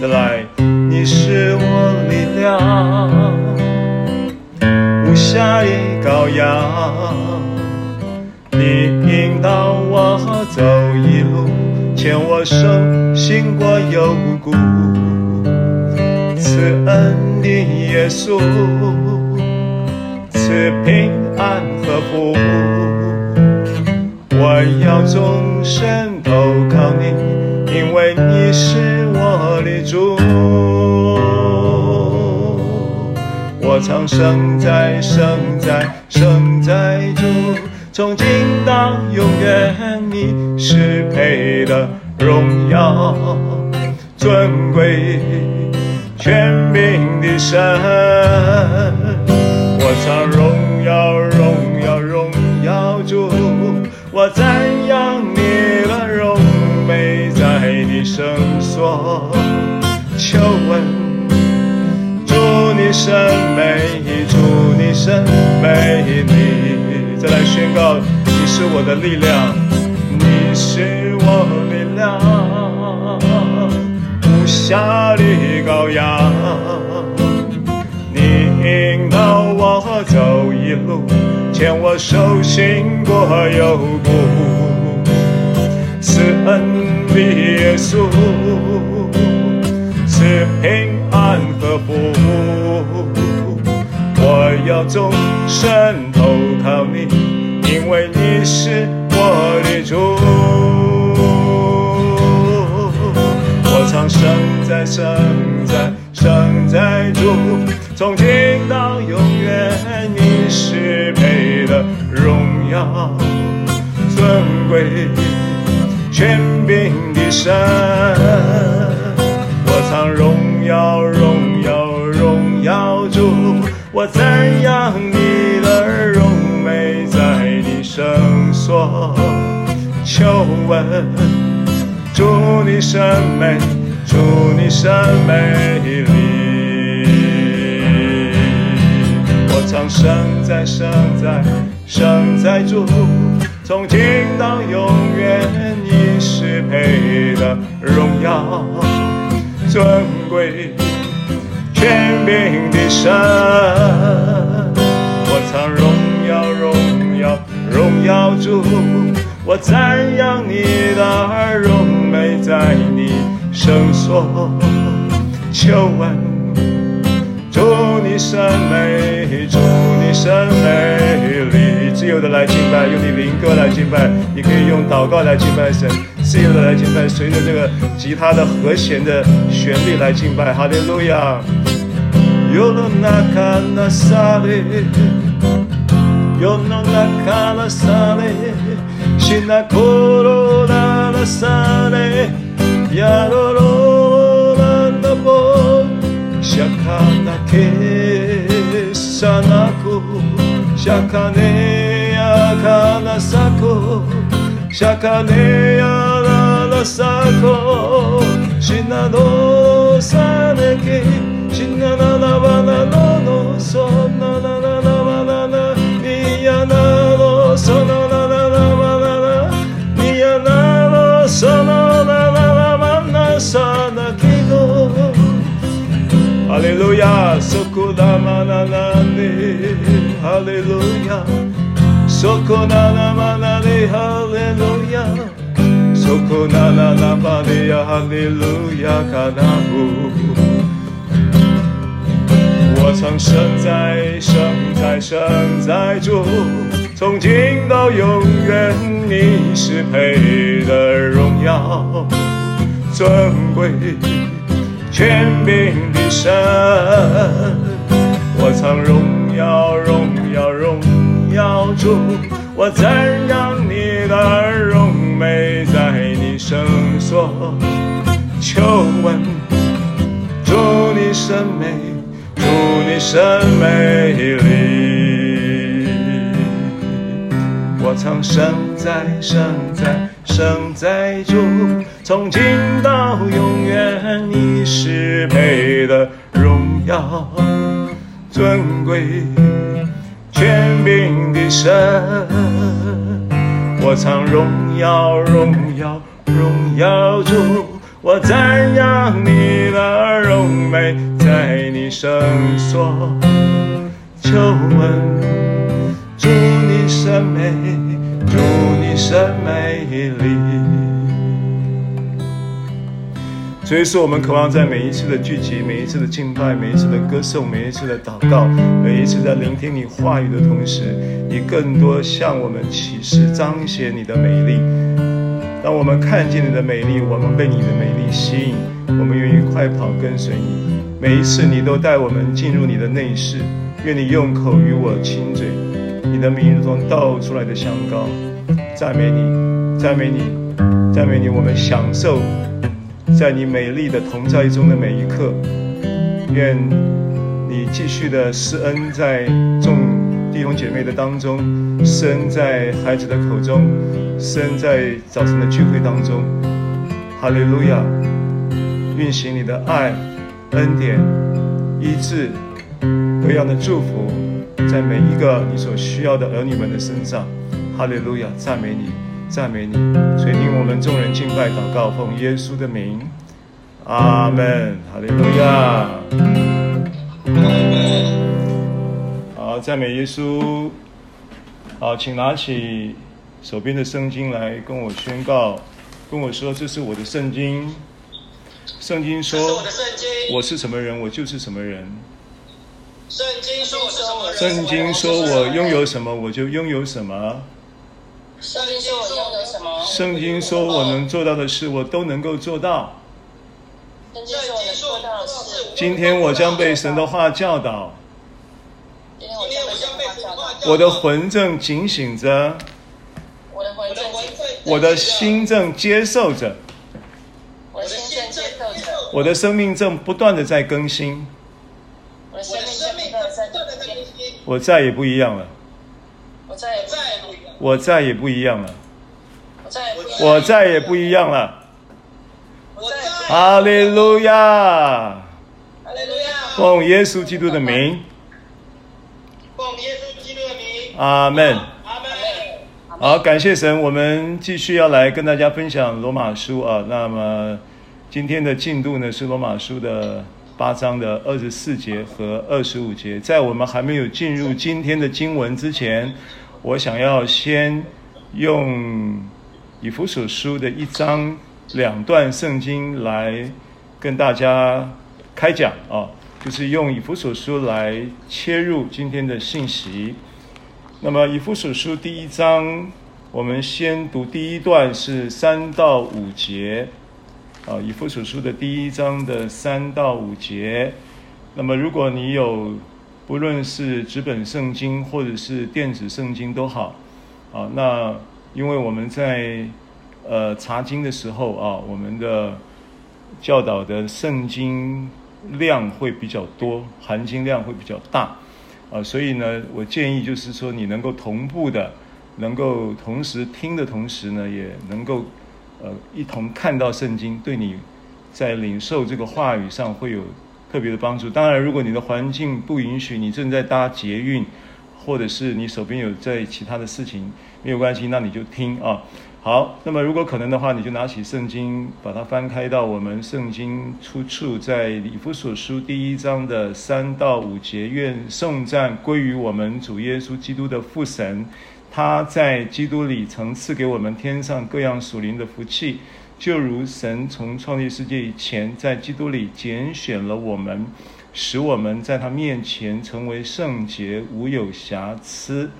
再来，你是我力量，无瑕的羔羊，你引导我走一路，牵我手，行过幽谷，赐恩的耶稣，赐平安和福，我要终身投靠你，因为你是主。我唱圣哉，圣哉，圣哉主，从今到永远，你是配得荣耀、尊贵、权柄的神。我唱荣耀，荣耀，荣耀主，我赞扬你的荣美，在你圣所问。祝你神美，祝你神美丽。再来宣告，你是我的力量，你是我力量，无瑕的羔羊。你引导我走一路，牵我手行过幽谷，赐恩的耶稣，平安和福。我要终身投靠你，因为你是我的主。我唱圣哉，圣在，圣在主，从今到永远，你是配得荣耀、尊贵、权柄的神。我唱荣耀，荣耀，荣耀主。我赞扬你的荣美，在你圣所求问，祝你圣美，祝你圣美丽。我唱圣哉，圣哉，圣哉主，从今到永远，你是配得荣耀尊贵。全民的神，我唱荣耀荣耀荣耀主，我赞扬你的荣美，在你圣所求问，祝你神美，祝你神美你，自由的来敬拜，用你灵歌来敬拜，你可以用祷告来敬拜神，自由的来敬拜，随着这个吉他的和弦的旋律来敬拜，哈利路亚。世の中なされ世の中なされしなころななされやろろなんだぼしゃかなけさなこしゃかねやかなさこしゃかねや sako Shina no Shina na na wa na no no so na na na na wa na na Miya na no. So na na na na wa na na Miya na no so na na na na na Hallelujah da ma na na Hallelujah. Na na ma na Hallelujah. そこだまななねハレルヤそこななまなねハレルヤそこなななばねやハレルヤかなぶ我唱圣哉，圣哉，圣哉主，从今到永远，你是配得荣耀、尊贵、权柄的神。我唱荣耀，荣耀，荣耀主，我赞扬你的荣美，在你圣所 求问，祝你神美。祝你神美丽，我唱圣哉，圣哉，圣哉主，从今到永远，你是配得荣耀、尊贵、权柄的神。我唱荣耀，荣耀，荣耀主，我赞扬你。的荣美在你圣所，求问祝你甚美，祝你甚美丽。所以说，我们渴望在每一次的聚集、每一次的敬拜、每一次的歌颂、每一次的祷告、每一次在聆听你话语的同时，你更多向我们启示、彰显你的美丽。当我们看见你的美丽，我们被你的美丽吸引，我们愿意快跑跟随你。每一次你都带我们进入你的内室，愿你用口与我亲嘴，你的名如同倒出来的香膏，赞美你，赞美你，赞美你，我们享受。在你美丽的同在中的每一刻，愿你继续的施恩在众弟兄姐妹的当中，施恩在孩子的口中，生在早晨的聚会当中。哈利路亚！运行你的爱、恩典、医治、各样的祝福，在每一个你所需要的儿女们的身上。哈利路亚！赞美你。赞美你，垂听我们众人敬拜祷告，奉耶稣的名，阿门，哈利路亚。好，赞美耶稣。好，请拿起手边的圣经来跟我宣告，跟我说，这是我的圣经。圣经说，我是什么人，我就是什么人。圣经说我是什么人，圣经说我拥有什么，我就拥有什么。圣经说我拥有什么？圣经说我能做到的事，我都能够做到。圣经说我能做到的事，今天我将被神的话教导。今天我将被神的话教导。我的魂正警醒着。我的心正接受着。我的心正接受着。我的生命正不断的在更新。我的生命正不断的在更新。我再也不一样了。我再也不一样。我再也不一样了，我再也不一样了，哈利路亚，哈利路亚，奉耶稣基督的名，奉耶稣基督的名，阿门。好，感谢神，我们继续要来跟大家分享罗马书啊。那么今天的进度呢是罗马书的八章的二十四节和二十五节。在我们还没有进入今天的经文之前。我想要先用以弗所书的一章两段圣经来跟大家开讲啊，就是用以弗所书来切入今天的信息。那么以弗所书第一章，我们先读第一段是三到五节啊，以弗所书的第一章的三到五节。那么如果你有不论是纸本圣经或者是电子圣经都好，啊，那因为我们在呃查经的时候啊，我们的教导的圣经量会比较多，含金量会比较大，啊，所以呢，我建议就是说你能够同步的，能够同时听的同时呢，也能够呃一同看到圣经，对你在领受这个话语上会有。特别的帮助。当然，如果你的环境不允许，你正在搭捷运，或者是你手边有在其他的事情，没有关系，那你就听啊。好，那么如果可能的话，你就拿起圣经，把它翻开到我们圣经出处在以弗所书第一章的三到五节。愿颂赞归于我们主耶稣基督的父神，他在基督里曾赐给我们天上各样属灵的福气。就如神从创立世界以前，在基督里拣选了我们，使我们在他面前成为圣洁，无有瑕疵。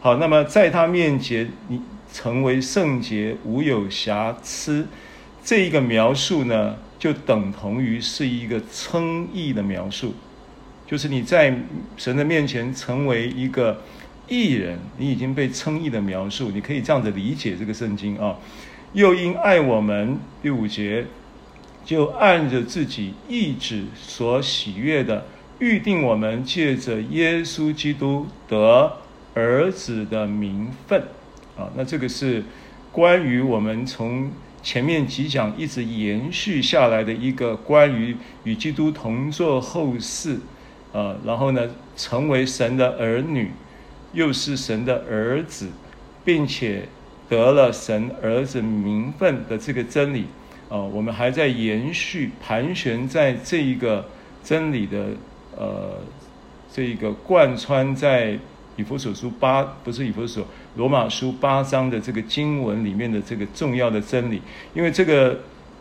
好，那么在他面前，你成为圣洁，无有瑕疵，这一个描述呢，就等同于是一个称义的描述，就是你在神的面前成为一个义人，你已经被称义的描述，你可以这样子理解这个圣经啊。又因爱我们，第五节，就按着自己意志所喜悦的，预定我们借着耶稣基督得儿子的名分。啊，那这个是关于我们从前面几讲一直延续下来的一个关于与基督同作后嗣，啊，然后呢，成为神的儿女，又是神的儿子，并且。得了神儿子名分的这个真理，啊，我们还在延续盘旋在这一个真理的呃这一个贯穿在以弗所书八不是以弗所罗马书八章的这个经文里面的这个重要的真理，因为这个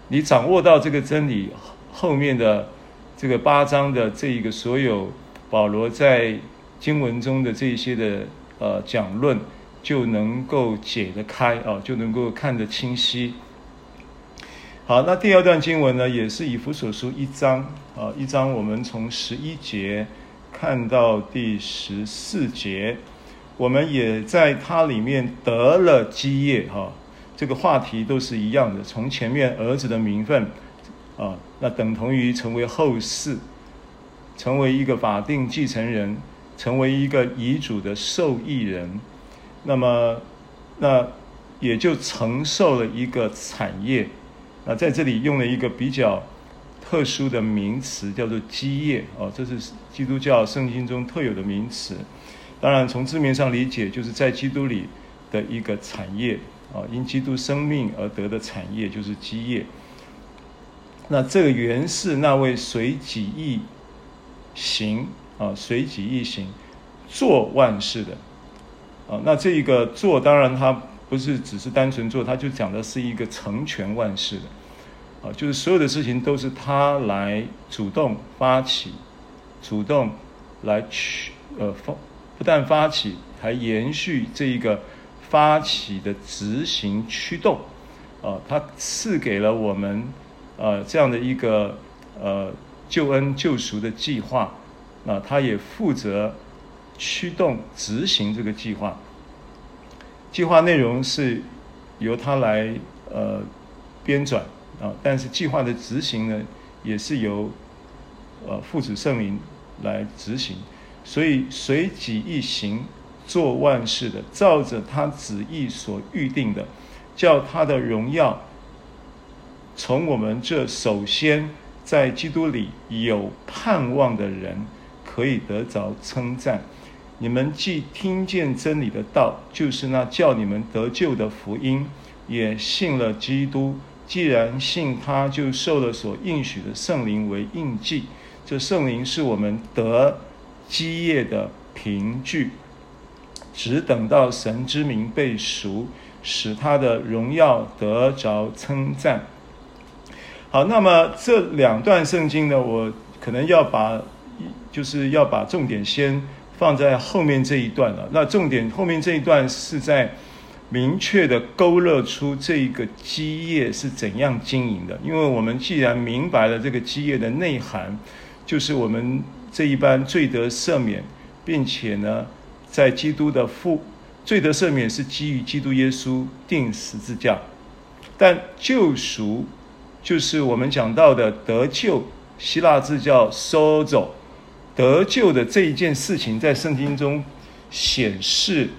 你掌握到这个真理后面的这个八章的这一个所有保罗在经文中的这些的呃讲论，就能够解得开啊，就能够看得清晰。好，那第二段经文呢，也是以弗所书一章啊，一章我们从十一节看到第十四节。我们也在它里面得了基业哈，这个话题都是一样的。从前面儿子的名分啊，那等同于成为后嗣，成为一个法定继承人，成为一个遗嘱的受益人，那么那也就承受了一个产业。那在这里用了一个比较特殊的名词，叫做基业啊，这是基督教圣经中特有的名词。当然，从字面上理解，就是在基督里的一个产业啊，因基督生命而得的产业就是基业。那这个原是那位随己意行啊，随己意行做万事的啊。那这一个做，当然它不是只是单纯做，它就讲的是一个成全万事的啊，就是所有的事情都是他来主动发起，主动来去呃发。不但发起，还延续这一个发起的执行驱动，啊，他赐给了我们，呃，这样的一个呃救恩救赎的计划，那他也负责驱动执行这个计划。计划内容是由他来呃编纂啊，但是计划的执行呢，也是由呃父子圣灵来执行。所以随己意行，做万事的，照着他旨意所预定的，叫他的荣耀从我们这首先在基督里有盼望的人可以得着称赞。你们既听见真理的道，就是那叫你们得救的福音，也信了基督。既然信他，就受了所应许的圣灵为印记。这圣灵是我们得。基业的凭据，只等到神之名被赎，使他的荣耀得着称赞。好，那么这两段圣经呢，我可能要把，就是要把重点先放在后面这一段了。那重点后面这一段是在明确的勾勒出这一个基业是怎样经营的。因为我们既然明白了这个基业的内涵，就是我们。这一般罪得赦免，并且呢，在基督的父罪得赦免是基于基督耶稣钉十字架，但救赎就是我们讲到的得救，希腊字叫 sozo，得救的这一件事情，在圣经中显示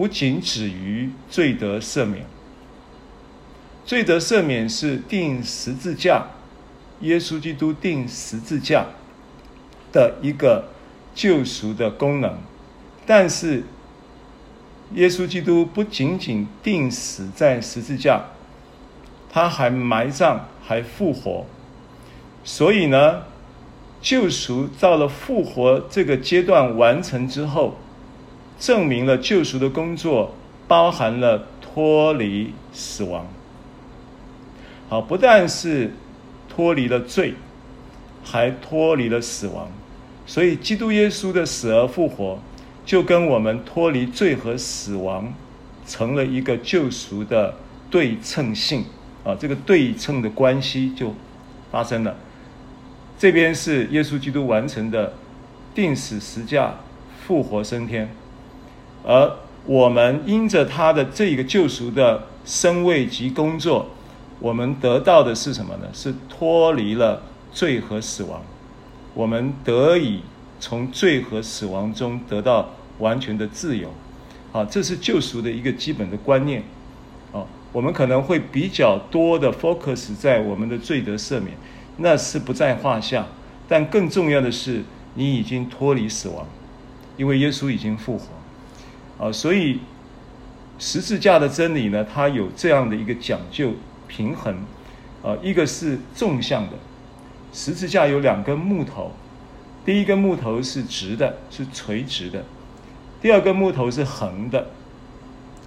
不仅止于罪得赦免，罪得赦免是钉十字架，耶稣基督钉十字架。的一个救赎的功能，但是耶稣基督不仅仅钉死在十字架，他还埋葬，还复活。所以呢，救赎到了复活这个阶段完成之后，证明了救赎的工作包含了脱离死亡。好，不但是脱离了罪，还脱离了死亡。所以，基督耶稣的死而复活，就跟我们脱离罪和死亡，成了一个救赎的对称性啊！这个对称的关系就发生了。这边是耶稣基督完成的钉死十架、复活升天，而我们因着他的这个救赎的身位及工作，我们得到的是什么呢？是脱离了罪和死亡。我们得以从罪和死亡中得到完全的自由，啊，这是救赎的一个基本的观念，啊，我们可能会比较多的 focus 在我们的罪得赦免，那是不在话下，但更重要的是，你已经脱离死亡，因为耶稣已经复活，啊，所以十字架的真理呢，它有这样的一个讲究平衡，啊，一个是纵向的，十字架有两根木头，第一根木头是直的，是垂直的；第二根木头是横的，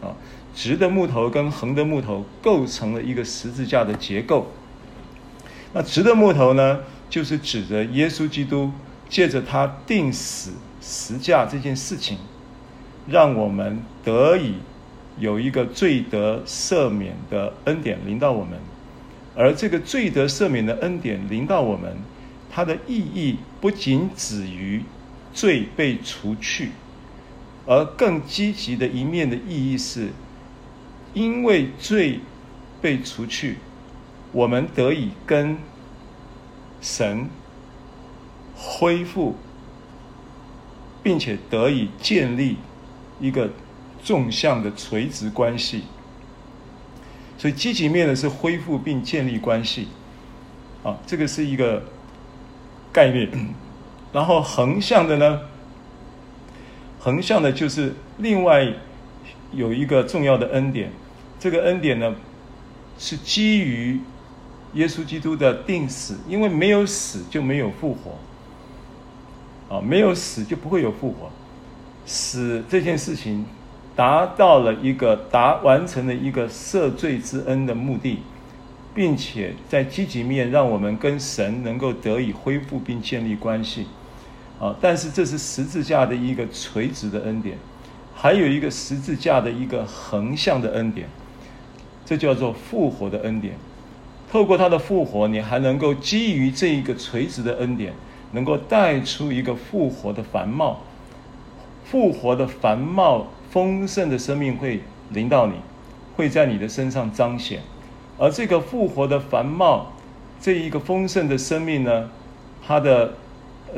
啊，直的木头跟横的木头构成了一个十字架的结构。那直的木头呢，就是指着耶稣基督，借着他钉死十架这件事情，让我们得以有一个罪得赦免的恩典临到我们。而这个罪得赦免的恩典临到我们，它的意义不仅止于罪被除去，而更积极的一面的意义是，因为罪被除去，我们得以跟神恢复，并且得以建立一个纵向的垂直关系。所以积极面的是恢复并建立关系，啊，这个是一个概念。然后横向的呢，横向的就是另外有一个重要的恩典，这个恩典呢是基于耶稣基督的定死，因为没有死就没有复活，啊，没有死就不会有复活，使这件事情。达到了一个达完成了一个赦罪之恩的目的，并且在积极面让我们跟神能够得以恢复并建立关系，啊！但是这是十字架的一个垂直的恩典，还有一个十字架的一个横向的恩典，这叫做复活的恩典。透过他的复活，你还能够基于这一个垂直的恩典，能够带出一个复活的繁茂，复活的繁茂。丰盛的生命会临到你，会在你的身上彰显，而这个复活的繁茂，这一个丰盛的生命呢，它的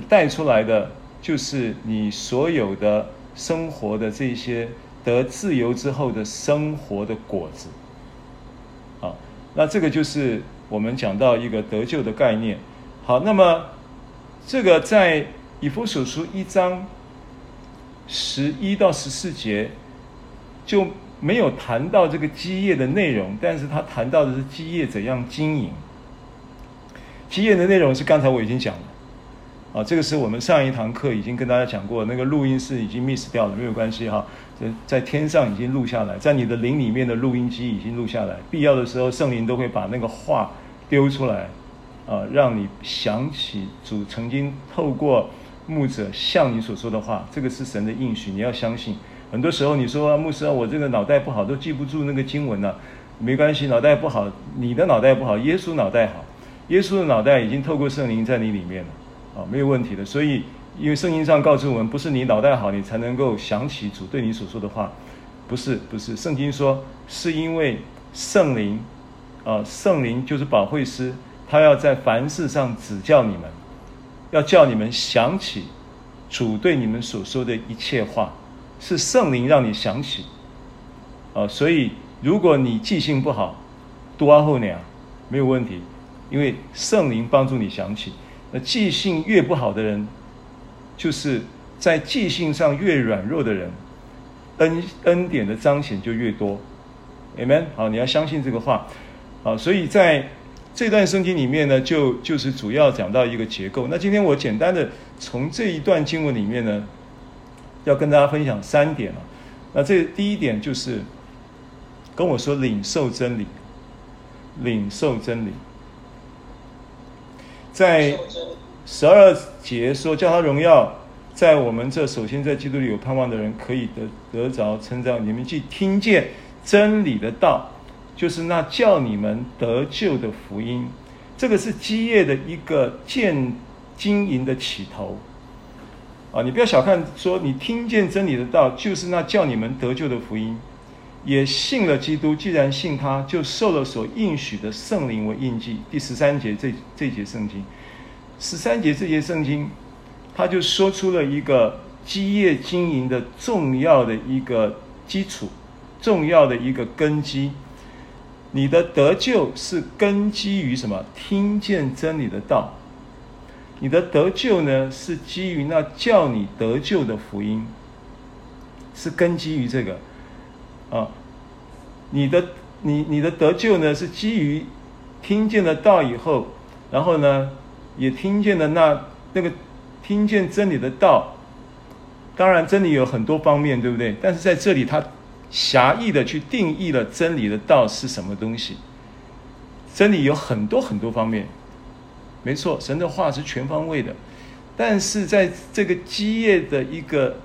带出来的就是你所有的生活的这些得自由之后的生活的果子。啊，那这个就是我们讲到一个得救的概念。好，那么这个在以弗所书一章。十一到十四节就没有谈到这个基业的内容，但是他谈到的是基业怎样经营。基业的内容是刚才我已经讲了，啊，这个是我们上一堂课已经跟大家讲过，那个录音是已经 miss 掉了，没有关系哈，在在天上已经录下来，在你的灵里面的录音机已经录下来，必要的时候圣灵都会把那个话丢出来，啊，让你想起主曾经透过。牧者向你所说的话，这个是神的应许，你要相信。很多时候你说，牧师啊，我这个脑袋不好，都记不住那个经文了。没关系，脑袋不好，你的脑袋不好，耶稣脑袋好。耶稣的脑袋已经透过圣灵在你里面了，啊，没有问题的。所以，因为圣经上告诉我们，不是你脑袋好，你才能够想起主对你所说的话，不是，不是。圣经说，是因为圣灵，啊，圣灵就是保惠师，他要在凡事上指教你们。要叫你们想起主对你们所说的一切话，是圣灵让你想起。啊，所以如果你记性不好，多阿后年没有问题，因为圣灵帮助你想起。那记性越不好的人，就是在记性上越软弱的人，恩恩典的彰显就越多。Amen。好，你要相信这个话。啊，所以在。这段圣经里面呢，就就是主要讲到一个结构。那今天我简单的从这一段经文里面呢，要跟大家分享三点啊。那这第一点就是跟我说领受真理，领受真理。在十二节说叫他荣耀，在我们这首先在基督里有盼望的人可以得得着称赞。你们去听见真理的道。就是那叫你们得救的福音，这个是基业的一个建经营的起头啊！你不要小看说你听见真理的道，就是那叫你们得救的福音，也信了基督。既然信他，就受了所应许的圣灵为印记。第十三节这这节圣经，十三节这节圣经，他就说出了一个基业经营的重要的一个基础，重要的一个根基。你的得救是根基于什么？听见真理的道。你的得救呢，是基于那叫你得救的福音，是根基于这个。啊，你的你你的得救呢，是基于听见了道以后，然后呢，也听见了那那个听见真理的道。当然，真理有很多方面，对不对？但是在这里，他狭义的去定义了真理的道是什么东西。真理有很多很多方面，没错，神的话是全方位的。但是在这个基业的一个。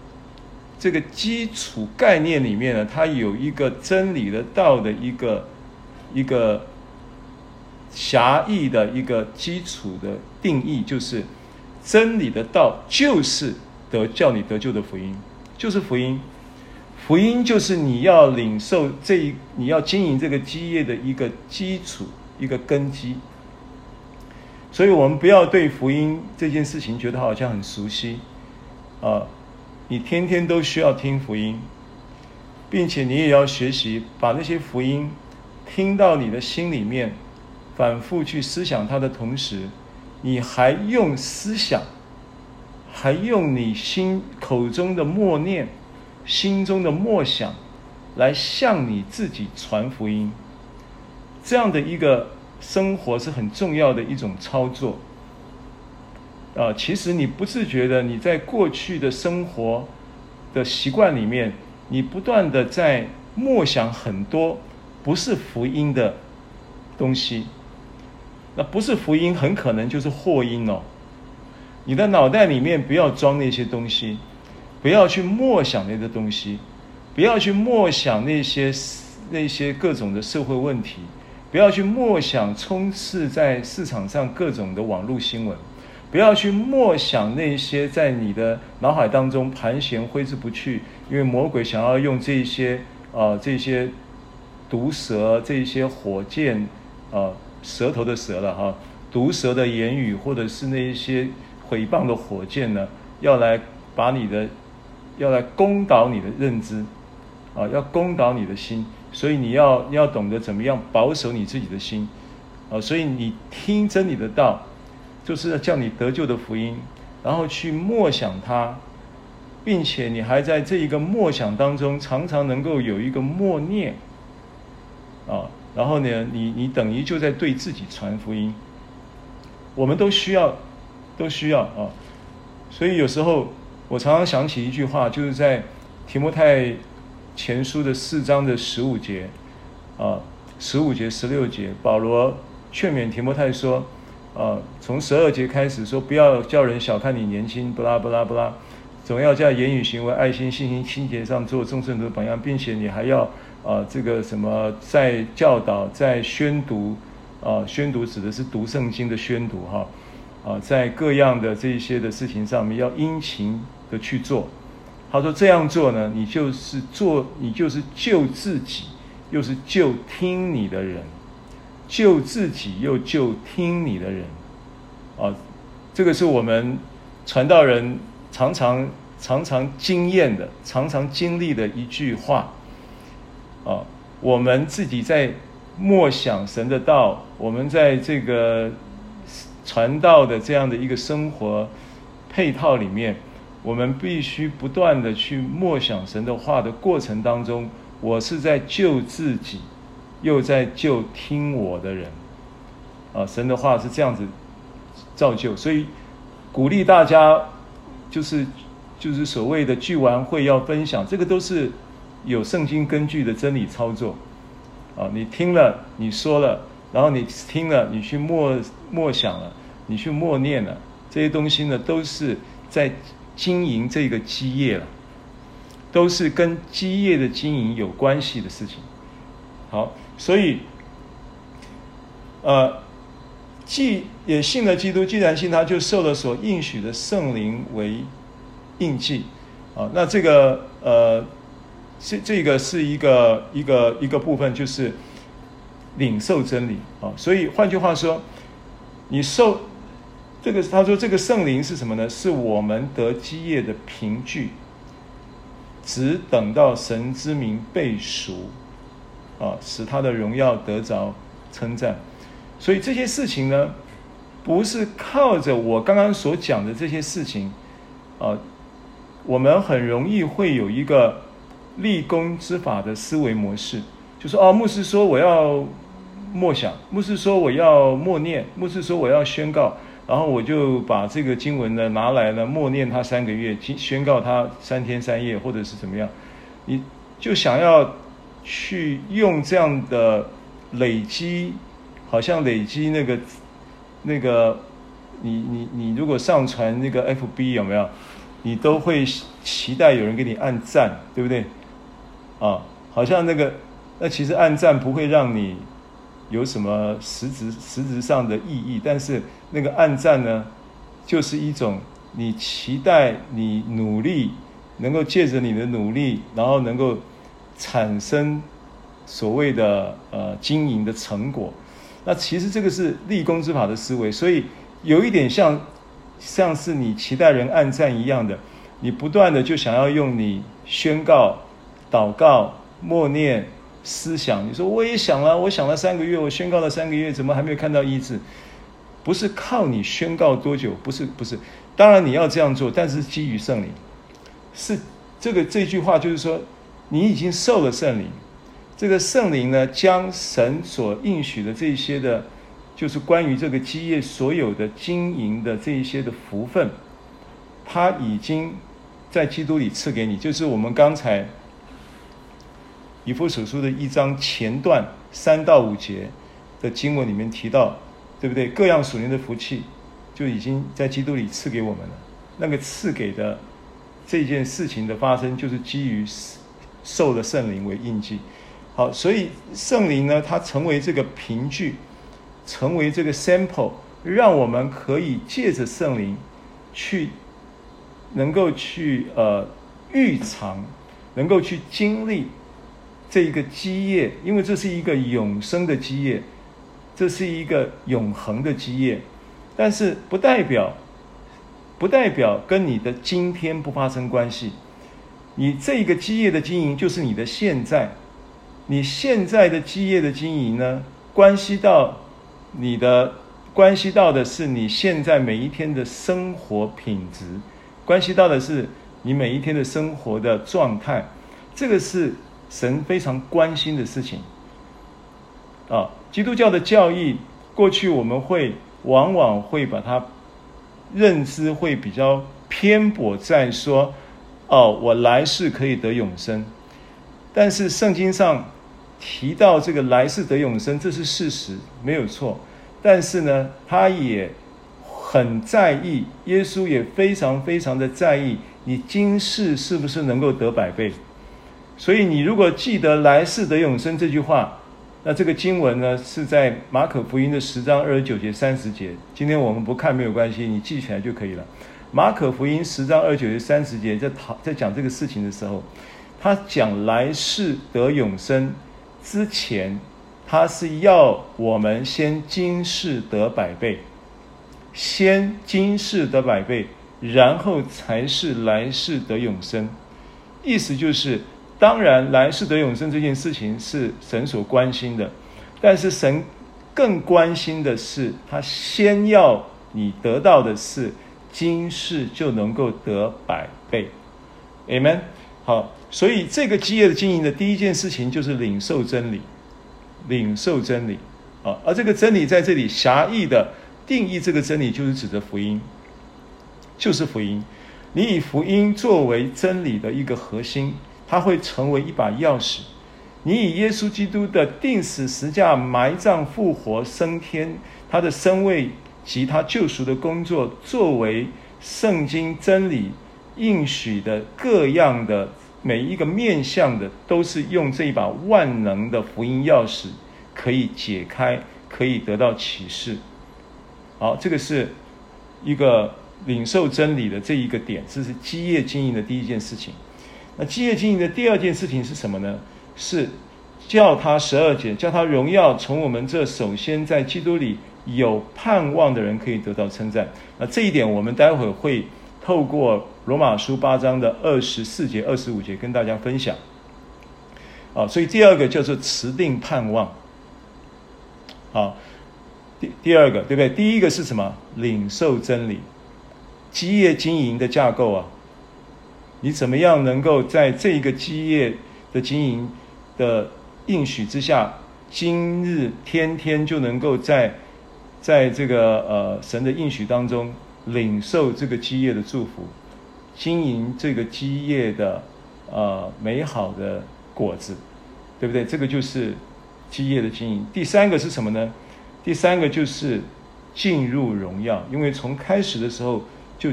这个基础概念里面呢，它有一个真理的道的一个一个狭义的一个基础的定义，就是真理的道就是得叫你得救的福音，就是福音。福音就是你要领受这一你要经营这个基业的一个基础一个根基。所以我们不要对福音这件事情觉得好像很熟悉啊。你天天都需要听福音，并且你也要学习把那些福音听到你的心里面，反复去思想它的同时，你还用思想，还用你心口中的默念、心中的默想，来向你自己传福音。这样的一个生活是很重要的一种操作。啊，其实你不自觉的，你在过去的生活的习惯里面，你不断的在默想很多不是福音的东西。那不是福音，很可能就是祸音哦。你的脑袋里面不要装那些东西，不要去默想那些东西，不要去默想那些那些各种的社会问题，不要去默想充斥在市场上各种的网络新闻。不要去默想那些在你的脑海当中盘旋挥之不去，因为魔鬼想要用这些啊、呃、这些毒蛇、这些火箭啊、呃、舌头的蛇了哈，毒蛇的言语，或者是那一些毁谤的火箭呢，要来把你的要来攻倒你的认知啊，要攻倒你的心，所以你要你要懂得怎么样保守你自己的心啊，所以你听真理的道。就是叫你得救的福音，然后去默想它，并且你还在这一个默想当中，常常能够有一个默念，啊，然后呢，你你等于就在对自己传福音。我们都需要，都需要啊，所以有时候我常常想起一句话，就是在提摩太前书的四章的十五节，啊，十五节、十六节，保罗劝勉提摩太说。啊，从十二节开始说，不要叫人小看你年轻，不拉不拉不拉，总要在言语、行为、爱心、信心、清洁上做众圣徒的榜样，并且你还要啊，这个什么在教导、在宣读，啊，宣读指的是读圣经的宣读哈，啊，在各样的这些的事情上面要殷勤的去做。他说这样做呢，你就是做，你就是救自己，又是救听你的人。救自己又救听你的人，啊，这个是我们传道人常常常常经验的、常常经历的一句话，啊，我们自己在默想神的道，我们在这个传道的这样的一个生活配套里面，我们必须不断的去默想神的话的过程当中，我是在救自己。又在救听我的人，啊，神的话是这样子造就，所以鼓励大家，就是就是所谓的聚完会要分享，这个都是有圣经根据的真理操作，啊，你听了，你说了，然后你听了，你去默默想了，你去默念了，这些东西呢，都是在经营这个基业了，都是跟基业的经营有关系的事情，好。所以，呃，既也信了基督，既然信他，就受了所应许的圣灵为印记，啊，那这个呃，这这个是一个一个一个部分，就是领受真理啊。所以换句话说，你受这个，他说这个圣灵是什么呢？是我们得基业的凭据，只等到神之名被赎。啊，使他的荣耀得着称赞，所以这些事情呢，不是靠着我刚刚所讲的这些事情，啊，我们很容易会有一个立功之法的思维模式，就是哦，牧师说我要默想，牧师说我要默念，牧师说我要宣告，然后我就把这个经文呢拿来呢默念它三个月，宣告它三天三夜，或者是怎么样，你就想要去用这样的累积，好像累积那个那个，你你你如果上传那个 FB 有没有，你都会期待有人给你按赞，对不对？啊，好像那个。那其实按赞不会让你有什么实质实质上的意义，但是那个暗战呢，就是一种你期待你努力能够借着你的努力，然后能够产生所谓的呃经营的成果。那其实这个是立功之法的思维，所以有一点像像是你期待人暗战一样的，你不断的就想要用你宣告、祷告、默念。思想，你说我也想了，我想了三个月，我宣告了三个月，怎么还没有看到医治？不是靠你宣告多久，不是不是，当然你要这样做，但是基于圣灵，是这个这句话就是说，你已经受了圣灵，这个圣灵呢，将神所应许的这些的，就是关于这个基业所有的经营的这一些的福分，他已经在基督里赐给你，就是我们刚才。以弗所书的一章前段三到五节的经文里面提到，对不对？各样属灵的福气就已经在基督里赐给我们了。那个赐给的这件事情的发生，就是基于受了圣灵为印记。好，所以圣灵呢，它成为这个凭据，成为这个 sample，让我们可以借着圣灵去能够去呃预尝，能够去经历。这一个基业，因为这是一个永生的基业，这是一个永恒的基业，但是不代表，不代表跟你的今天不发生关系。你这个基业的经营就是你的现在，你现在的基业的经营呢，关系到你的，关系到的是你现在每一天的生活品质，关系到的是你每一天的生活的状态，这个是。神非常关心的事情，啊，基督教的教义过去我们会往往会把它认知会比较偏颇在说，哦，我来世可以得永生，但是圣经上提到这个来世得永生，这是事实，没有错，但是呢，他也很在意，耶稣也非常非常的在意，你今世是不是能够得百倍。所以，你如果记得“来世得永生”这句话，那这个经文呢是在马可福音的十章二十九节、三十节。今天我们不看没有关系，你记起来就可以了。马可福音十章二十九节、三十节在讨在讲这个事情的时候，他讲来世得永生之前，他是要我们先今世得百倍，先今世得百倍，然后才是来世得永生。意思就是。当然，来世得永生这件事情是神所关心的，但是神更关心的是，他先要你得到的是今世就能够得百倍，Amen。好，所以这个基业的经营的第一件事情就是领受真理，领受真理啊，而这个真理在这里狭义的定义，这个真理就是指的福音，就是福音。你以福音作为真理的一个核心。它会成为一把钥匙。你以耶稣基督的钉死、十架、埋葬、复活、升天，他的身位及他救赎的工作，作为圣经真理应许的各样的每一个面向的，都是用这一把万能的福音钥匙可以解开，可以得到启示。好，这个是一个领受真理的这一个点，这是基业经营的第一件事情。那基业经营的第二件事情是什么呢？是叫他十二节，叫他荣耀从我们这首先在基督里有盼望的人可以得到称赞。那这一点我们待会儿会透过罗马书八章的二十四节、二十五节跟大家分享。啊，所以第二个叫做持定盼望。好，第第二个对不对？第一个是什么？领受真理，基业经营的架构啊。你怎么样能够在这个基业的经营的应许之下，今日天天就能够在在这个呃神的应许当中领受这个基业的祝福，经营这个基业的呃美好的果子，对不对？这个就是基业的经营。第三个是什么呢？第三个就是进入荣耀，因为从开始的时候就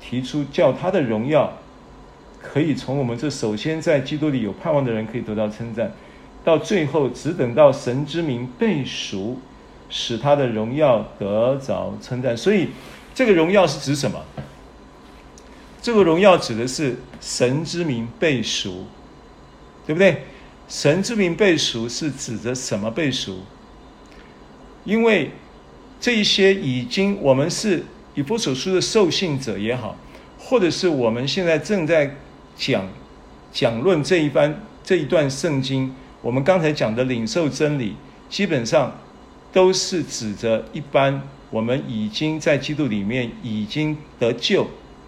提出叫他的荣耀。可以从我们这首先在基督里有盼望的人可以得到称赞，到最后只等到神之名被赎，使他的荣耀得着称赞。所以这个荣耀是指什么？这个荣耀指的是神之名被赎，对不对？神之名被赎是指着什么被赎？因为这一些已经我们是以弗所书的受信者也好，或者是我们现在正在。讲讲论这一番这一段圣经，我们刚才讲的领受真理，基本上都是指着一般我们已经在基督里面已经得救，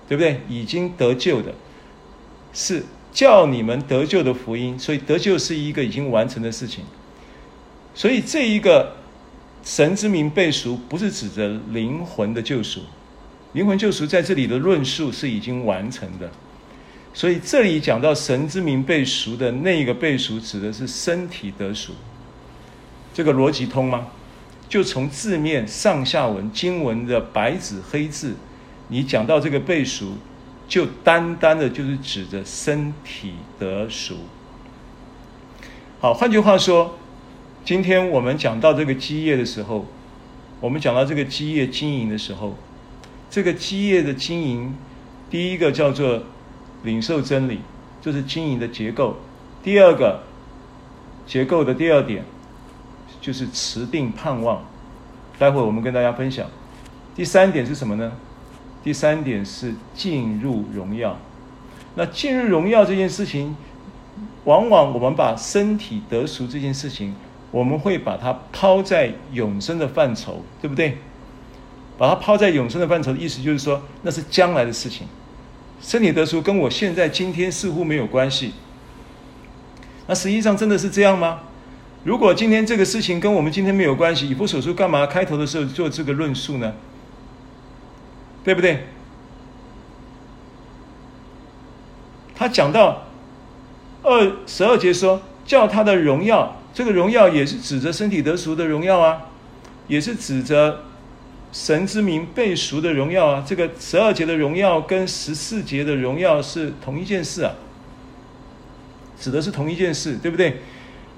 对不对？已经得救的，是叫你们得救的福音。所以得救是一个已经完成的事情。所以这一个神之名被赎，不是指着灵魂的救赎，灵魂救赎在这里的论述是已经完成的。所以这里讲到神之名被赎的那个被赎，指的是身体得赎。这个逻辑通吗？就从字面上下文经文的白纸黑字，你讲到这个被赎，就单单的就是指着身体得赎。好，换句话说，今天我们讲到这个基业的时候，我们讲到这个基业经营的时候，这个基业的经营，第一个叫做。领受真理，就是经营的结构。第二个结构的第二点，就是持定盼望。待会我们跟大家分享。第三点是什么呢？第三点是进入荣耀。那进入荣耀这件事情，往往我们把身体得赎这件事情，我们会把它抛在永生的范畴，对不对？把它抛在永生的范畴的意思就是说，那是将来的事情。身体得赎跟我现在今天似乎没有关系，那实际上真的是这样吗？如果今天这个事情跟我们今天没有关系，以弗所书干嘛开头的时候做这个论述呢？对不对？他讲到二十二节说，叫他的荣耀，这个荣耀也是指着身体得赎的荣耀啊，也是指着。神之名被赎的荣耀啊，这个十二节的荣耀跟十四节的荣耀是同一件事啊，指的是同一件事，对不对？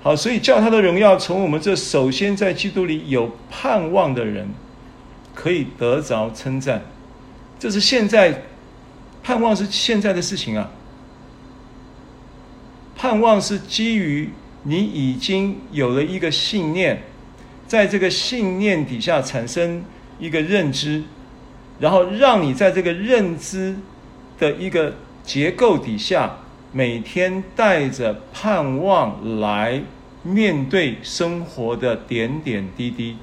好，所以叫他的荣耀从我们这首先在基督里有盼望的人可以得着称赞，这是现在盼望是现在的事情啊，盼望是基于你已经有了一个信念，在这个信念底下产生。一个认知，然后让你在这个认知的一个结构底下，每天带着盼望来面对生活的点点滴滴。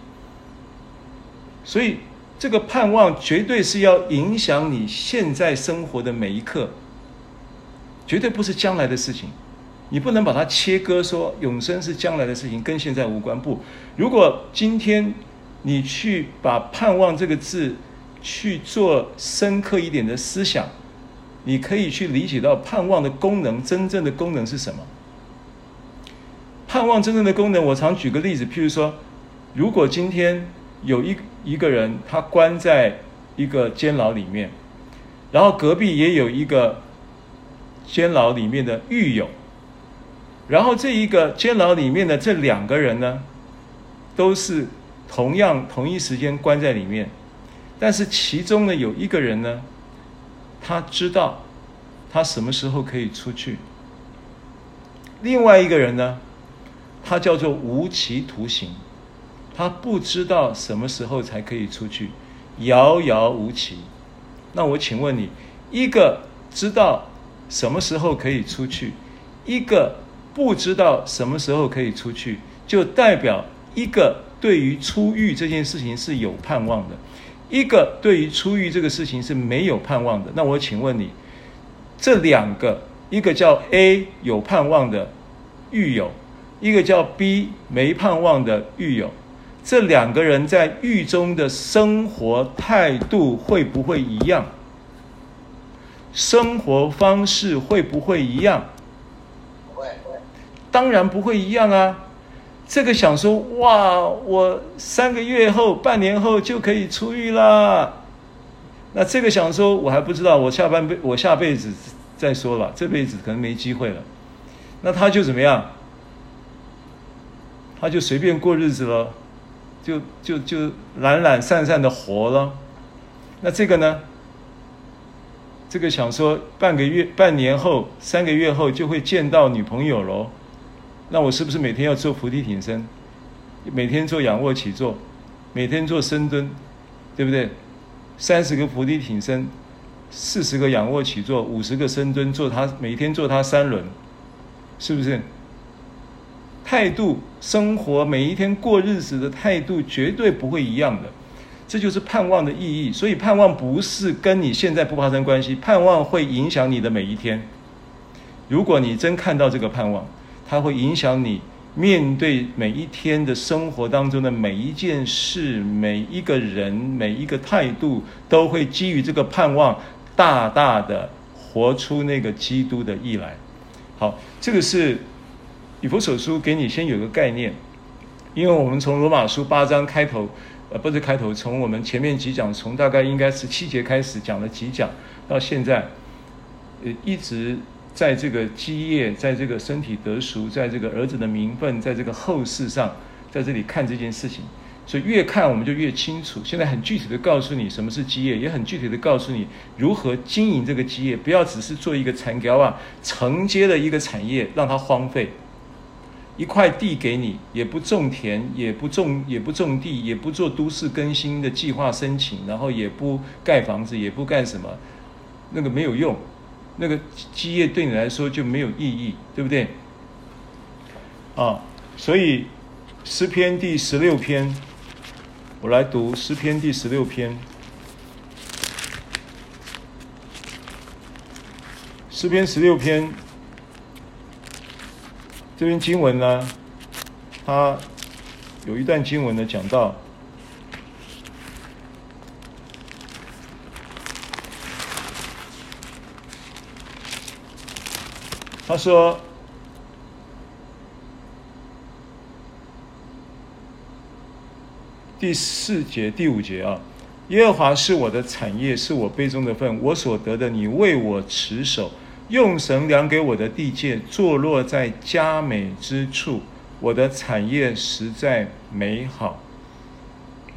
所以，这个盼望绝对是要影响你现在生活的每一刻，绝对不是将来的事情。你不能把它切割，说永生是将来的事情，跟现在无关。不，如果今天。你去把“盼望”这个字去做深刻一点的思想，你可以去理解到盼望的功能，真正的功能是什么？盼望真正的功能，我常举个例子，譬如说，如果今天有一一个人他关在一个监牢里面，然后隔壁也有一个监牢里面的狱友，然后这一个监牢里面的这两个人呢，都是。同样同一时间关在里面，但是其中呢有一个人呢，他知道他什么时候可以出去。另外一个人呢，他叫做无期徒刑，他不知道什么时候才可以出去，遥遥无期。那我请问你，一个知道什么时候可以出去，一个不知道什么时候可以出去，就代表一个。对于出狱这件事情是有盼望的，一个对于出狱这个事情是没有盼望的。那我请问你，这两个，一个叫 A 有盼望的狱友，一个叫 B 没盼望的狱友，这两个人在狱中的生活态度会不会一样？生活方式会不会一样？当然不会一样啊！这个想说哇，我三个月后、半年后就可以出狱啦。那这个想说，我还不知道，我下半辈我下辈子再说了，这辈子可能没机会了。那他就怎么样？他就随便过日子了，就就就懒懒散散的活了。那这个呢？这个想说半个月、半年后、三个月后就会见到女朋友喽。那我是不是每天要做伏地挺身，每天做仰卧起坐，每天做深蹲，对不对？三十个伏地挺身，四十个仰卧起坐，五十个深蹲，做它每天做它三轮，是不是？态度、生活每一天过日子的态度绝对不会一样的，这就是盼望的意义。所以盼望不是跟你现在不发生关系，盼望会影响你的每一天。如果你真看到这个盼望，它会影响你面对每一天的生活当中的每一件事、每一个人、每一个态度，都会基于这个盼望，大大的活出那个基督的意来。好，这个是。以弗所书给你先有个概念，因为我们从罗马书八章开头，呃，不是开头，从我们前面几讲，从大概应该是七节开始讲了几讲，到现在，呃，一直在这个基业，在这个身体得熟，在这个儿子的名分，在这个后世上，在这里看这件事情，所以越看我们就越清楚。现在很具体的告诉你什么是基业，也很具体的告诉你如何经营这个基业，不要只是做一个产业啊，承接了一个产业让它荒废。一块地给你，也不种田，也不种，也不种地，也不做都市更新的计划申请，然后也不盖房子，也不干什么，那个没有用，那个基业对你来说就没有意义，对不对？啊，所以诗篇第十六篇，我来读诗篇第十六篇，诗篇十六篇。这篇经文呢，它有一段经文呢讲到，他说，第四节、第五节啊，耶和华是我的产业，是我杯中的分，我所得的，你为我持守。用神量给我的地界，坐落在佳美之处。我的产业实在美好。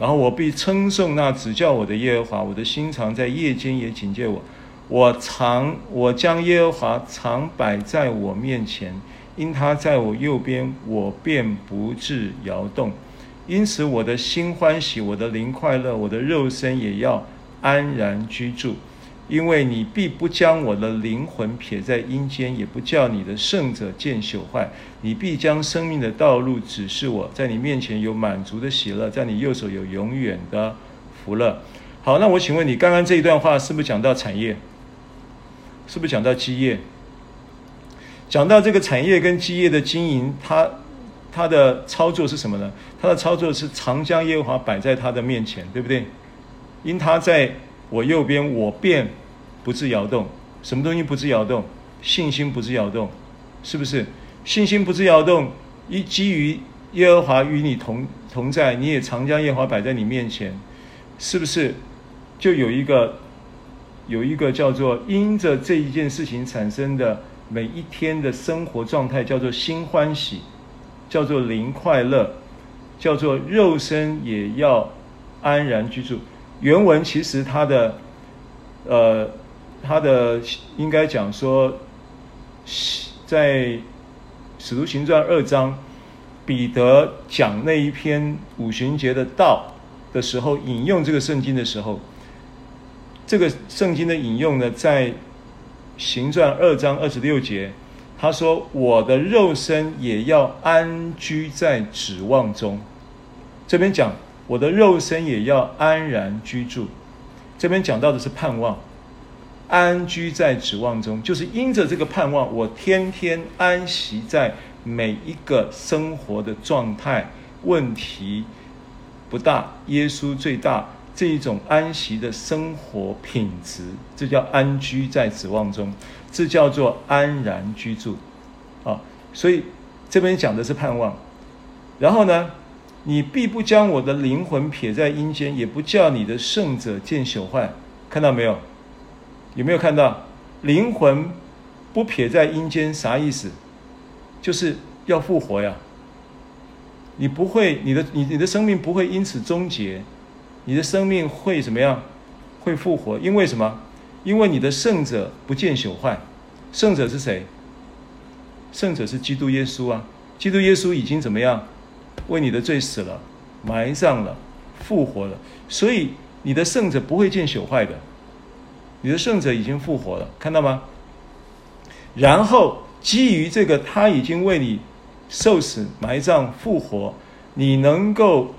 然后我必称颂那指教我的耶和华。我的心常在夜间也警戒我。我常我将耶和华常摆在我面前，因他在我右边，我便不致摇动。因此我的心欢喜，我的灵快乐，我的肉身也要安然居住。因为你必不将我的灵魂撇在阴间，也不叫你的圣者见朽坏。你必将生命的道路指示我，在你面前有满足的喜乐，在你右手有永远的福乐。好，那我请问你，刚刚这一段话是不是讲到产业？是不是讲到基业？讲到这个产业跟基业的经营，它它的操作是什么呢？它的操作是常将耶和华摆在他的面前，对不对？因他在我右边，我便。不致摇动，什么东西不致摇动？信心不致摇动，是不是？信心不致摇动，一基于耶和华与你同同在，你也常将耶和华摆在你面前，是不是？就有一个有一个叫做因着这一件事情产生的每一天的生活状态，叫做心欢喜，叫做灵快乐，叫做肉身也要安然居住。原文其实它的呃。他的应该讲说，在使徒行传二章，彼得讲那一篇五旬节的道的时候，引用这个圣经的时候，这个圣经的引用呢，在行传二章二十六节，他说：“我的肉身也要安居在指望中。”这边讲我的肉身也要安然居住，这边讲到的是盼望。安居在指望中，就是因着这个盼望，我天天安息在每一个生活的状态问题不大，耶稣最大，这一种安息的生活品质，这叫安居在指望中，这叫做安然居住啊。所以这边讲的是盼望。然后呢，你必不将我的灵魂撇在阴间，也不叫你的圣者见朽坏。看到没有？有没有看到？灵魂不撇在阴间，啥意思？就是要复活呀。你不会，你的你你的生命不会因此终结，你的生命会怎么样？会复活，因为什么？因为你的圣者不见朽坏。圣者是谁？圣者是基督耶稣啊！基督耶稣已经怎么样？为你的罪死了，埋葬了，复活了，所以你的圣者不会见朽坏的，你的圣者已经复活了，看到吗？然后基于这个，他已经为你受死、埋葬、复活，你能够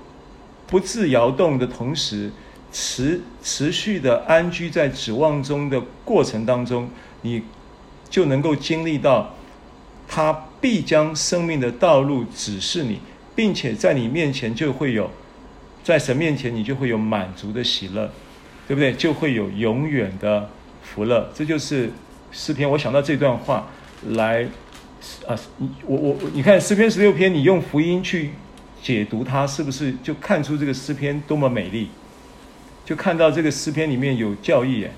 不自摇动的同时，持持续的安居在指望中的过程当中，你就能够经历到，他必将生命的道路指示你。并且在你面前就会有，在神面前你就会有满足的喜乐，对不对？就会有永远的福乐。这就是诗篇。我想到这段话来，啊，我我你看诗篇十六篇，你用福音去解读它，是不是就看出这个诗篇多么美丽？就看到这个诗篇里面有教义耶。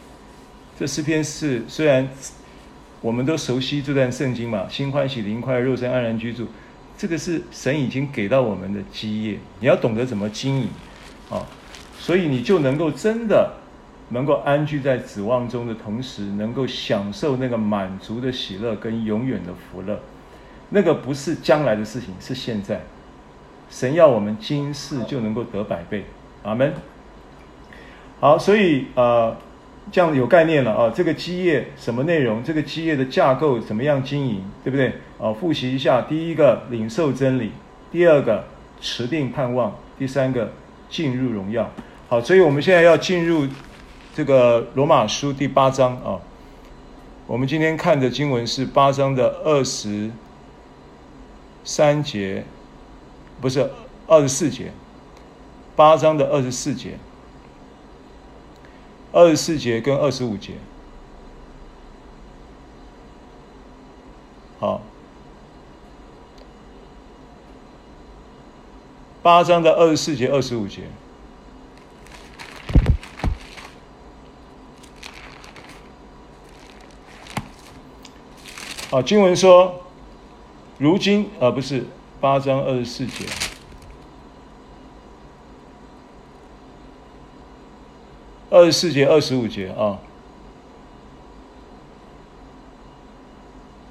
这诗篇是虽然我们都熟悉这段圣经嘛，心欢喜灵快，肉身安然居住。这个是神已经给到我们的基业，你要懂得怎么经营，啊，所以你就能够真的能够安居在指望中的同时，能够享受那个满足的喜乐跟永远的福乐。那个不是将来的事情，是现在。神要我们今世就能够得百倍，阿门。好，所以呃。这样有概念了啊！这个基业什么内容？这个基业的架构怎么样经营？对不对？啊，复习一下：第一个，领受真理；第二个，持定盼望；第三个，进入荣耀。好，所以我们现在要进入这个罗马书第八章啊。我们今天看的经文是八章的二十三节，不是二十四节，八章的二十四节。二十四节跟二十五节，好，八章的二十四节、二十五节，好，经文说，如今啊，不是八章二十四节。二十四节、二十五节啊，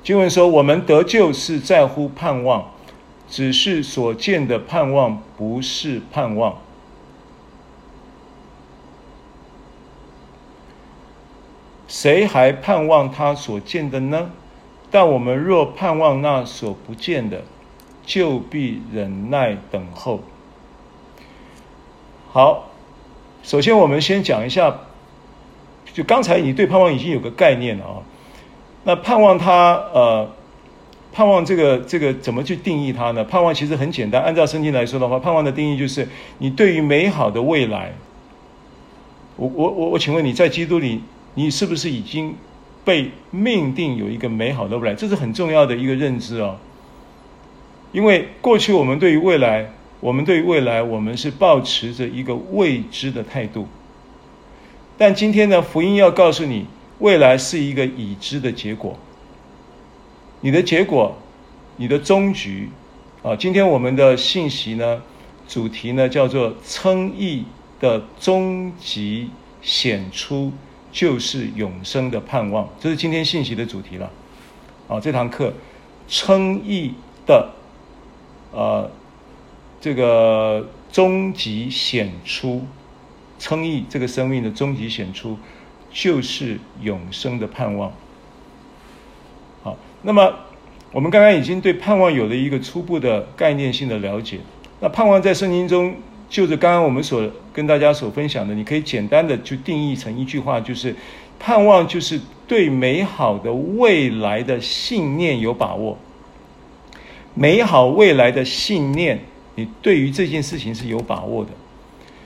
经文说：“我们得救是在乎盼望，只是所见的盼望不是盼望。谁还盼望他所见的呢？但我们若盼望那所不见的，就必忍耐等候。”好。首先，我们先讲一下，就刚才你对盼望已经有个概念了啊。那盼望它，呃，盼望这个这个怎么去定义它呢？盼望其实很简单，按照圣经来说的话，盼望的定义就是你对于美好的未来。我我我我请问你在基督里，你是不是已经被命定有一个美好的未来？这是很重要的一个认知哦。因为过去我们对于未来。我们对于未来，我们是抱持着一个未知的态度。但今天呢，福音要告诉你，未来是一个已知的结果。你的结果，你的终局，啊，今天我们的信息呢，主题呢叫做称义的终极显出，就是永生的盼望。这是今天信息的主题了。啊，这堂课称义的，呃。这个终极显出，称义这个生命的终极显出，就是永生的盼望。好，那么我们刚刚已经对盼望有了一个初步的概念性的了解。那盼望在圣经中，就是刚刚我们所跟大家所分享的，你可以简单的去定义成一句话，就是盼望就是对美好的未来的信念有把握。美好未来的信念，你对于这件事情是有把握的。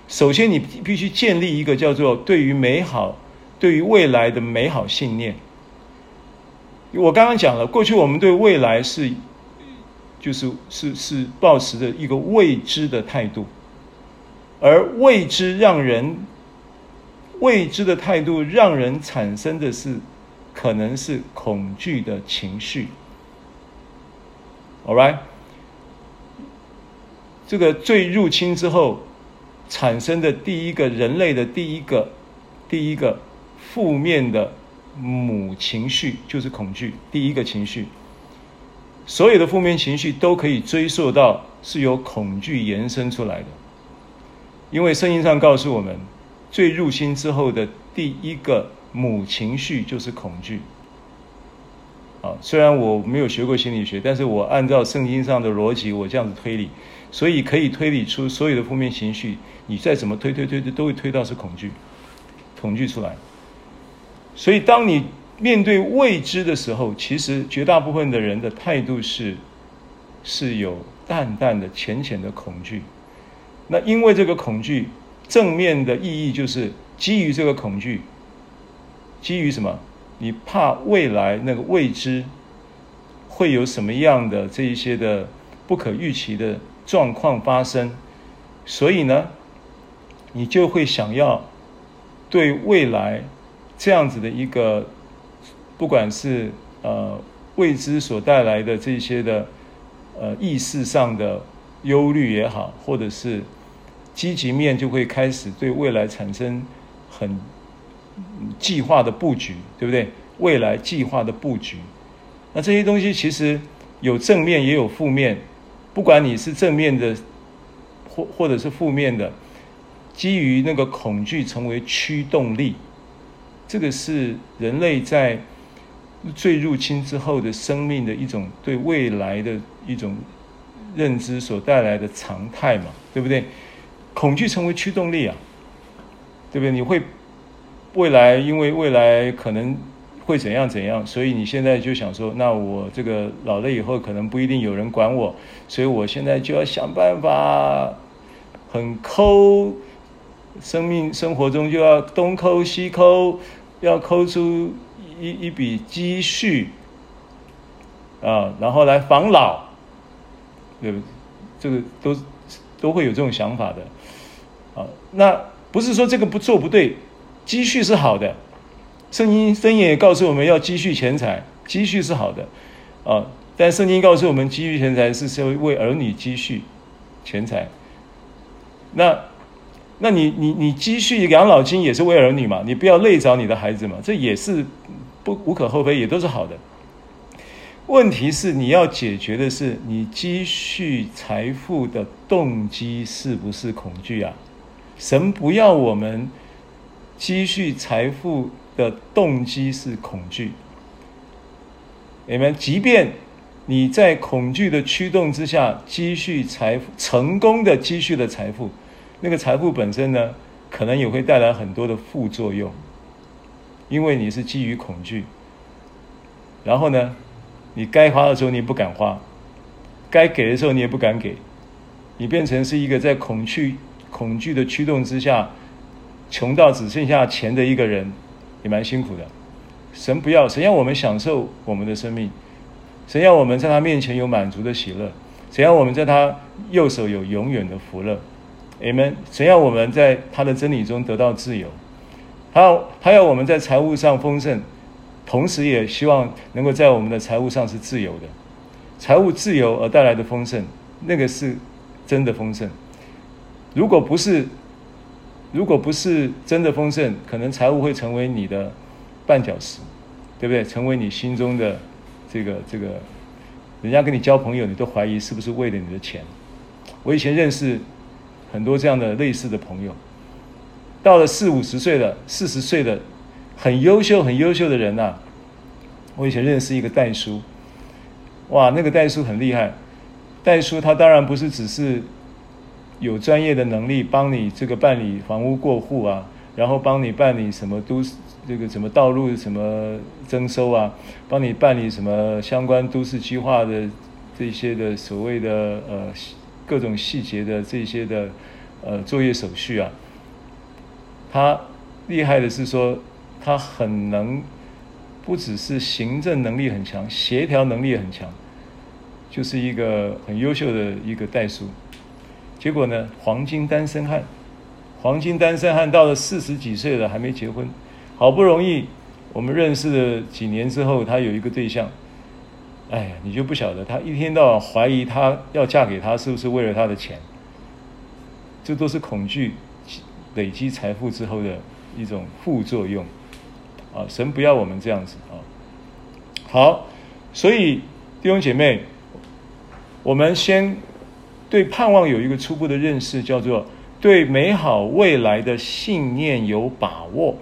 首先，你必须建立一个叫做对于美好、对于未来的美好信念。我刚刚讲了，过去我们对未来是，就是是是抱持着一个未知的态度，而未知让人未知的态度让人产生的是，可能是恐惧的情绪。All right，这个最入侵之后。产生的第一个人类的第一个第一个负面的母情绪就是恐惧，第一个情绪。所有的负面情绪都可以追溯到是由恐惧延伸出来的，因为圣经上告诉我们，最入侵之后的第一个母情绪就是恐惧。啊，虽然我没有学过心理学，但是我按照圣经上的逻辑，我这样子推理，所以可以推理出所有的负面情绪。你再怎么推推推推，都会推到是恐惧，恐惧出来。所以，当你面对未知的时候，其实绝大部分的人的态度是是有淡淡的、浅浅的恐惧。那因为这个恐惧，正面的意义就是基于这个恐惧，基于什么？你怕未来那个未知会有什么样的这一些的不可预期的状况发生，所以呢，你就会想要对未来这样子的一个，不管是呃未知所带来的这些的呃意识上的忧虑也好，或者是积极面，就会开始对未来产生很计划的布局，对不对？未来计划的布局，那这些东西其实有正面也有负面，不管你是正面的或或者是负面的。基于那个恐惧成为驱动力，这个是人类在最入侵之后的生命的一种对未来的一种认知所带来的常态嘛，对不对？恐惧成为驱动力啊，对不对？你会未来因为未来可能会怎样怎样，所以你现在就想说，那我这个老了以后可能不一定有人管我，所以我现在就要想办法很抠。生命生活中就要东抠西抠，要抠出一一笔积蓄啊，然后来防老，对不对？这个都都会有这种想法的啊。那不是说这个不做不对，积蓄是好的。圣经圣经也告诉我们要积蓄钱财，积蓄是好的啊。但圣经告诉我们，积蓄钱财是为为儿女积蓄钱财。那。那你你你积蓄养老金也是为儿女嘛？你不要累着你的孩子嘛？这也是不无可厚非，也都是好的。问题是你要解决的是，你积蓄财富的动机是不是恐惧啊？神不要我们积蓄财富的动机是恐惧。你们即便你在恐惧的驱动之下积蓄财富，成功的积蓄了财富。那个财富本身呢，可能也会带来很多的副作用，因为你是基于恐惧。然后呢，你该花的时候你也不敢花，该给的时候你也不敢给，你变成是一个在恐惧、恐惧的驱动之下，穷到只剩下钱的一个人，也蛮辛苦的。神不要，神要我们享受我们的生命，神要我们在他面前有满足的喜乐，神要我们在他右手有永远的福乐。你们神要我们在他的真理中得到自由，他要他要我们在财务上丰盛，同时也希望能够在我们的财务上是自由的，财务自由而带来的丰盛，那个是真的丰盛。如果不是，如果不是真的丰盛，可能财务会成为你的绊脚石，对不对？成为你心中的这个这个，人家跟你交朋友，你都怀疑是不是为了你的钱。我以前认识。很多这样的类似的朋友，到了四五十岁了，四十岁的很优秀、很优秀的人呐、我以前认识一个代叔，哇，那个代叔很厉害。代叔他当然不是只是有专业的能力帮你这个办理房屋过户啊，然后帮你办理什么都市这个什么道路什么征收啊，帮你办理什么相关都市计划的这些的所谓的呃各种细节的这些的呃作业手续啊，他厉害的是说他很能，不只是行政能力很强，协调能力也很强，就是一个很优秀的一个代数。结果呢，黄金单身汉，黄金单身汉到了四十几岁了还没结婚，好不容易我们认识了几年之后，他有一个对象。哎呀，你就不晓得，他一天到晚怀疑他要嫁给他是不是为了他的钱，这都是恐惧累积财富之后的一种副作用啊！神不要我们这样子啊！好，所以弟兄姐妹，我们先对盼望有一个初步的认识，叫做对美好未来的信念有把握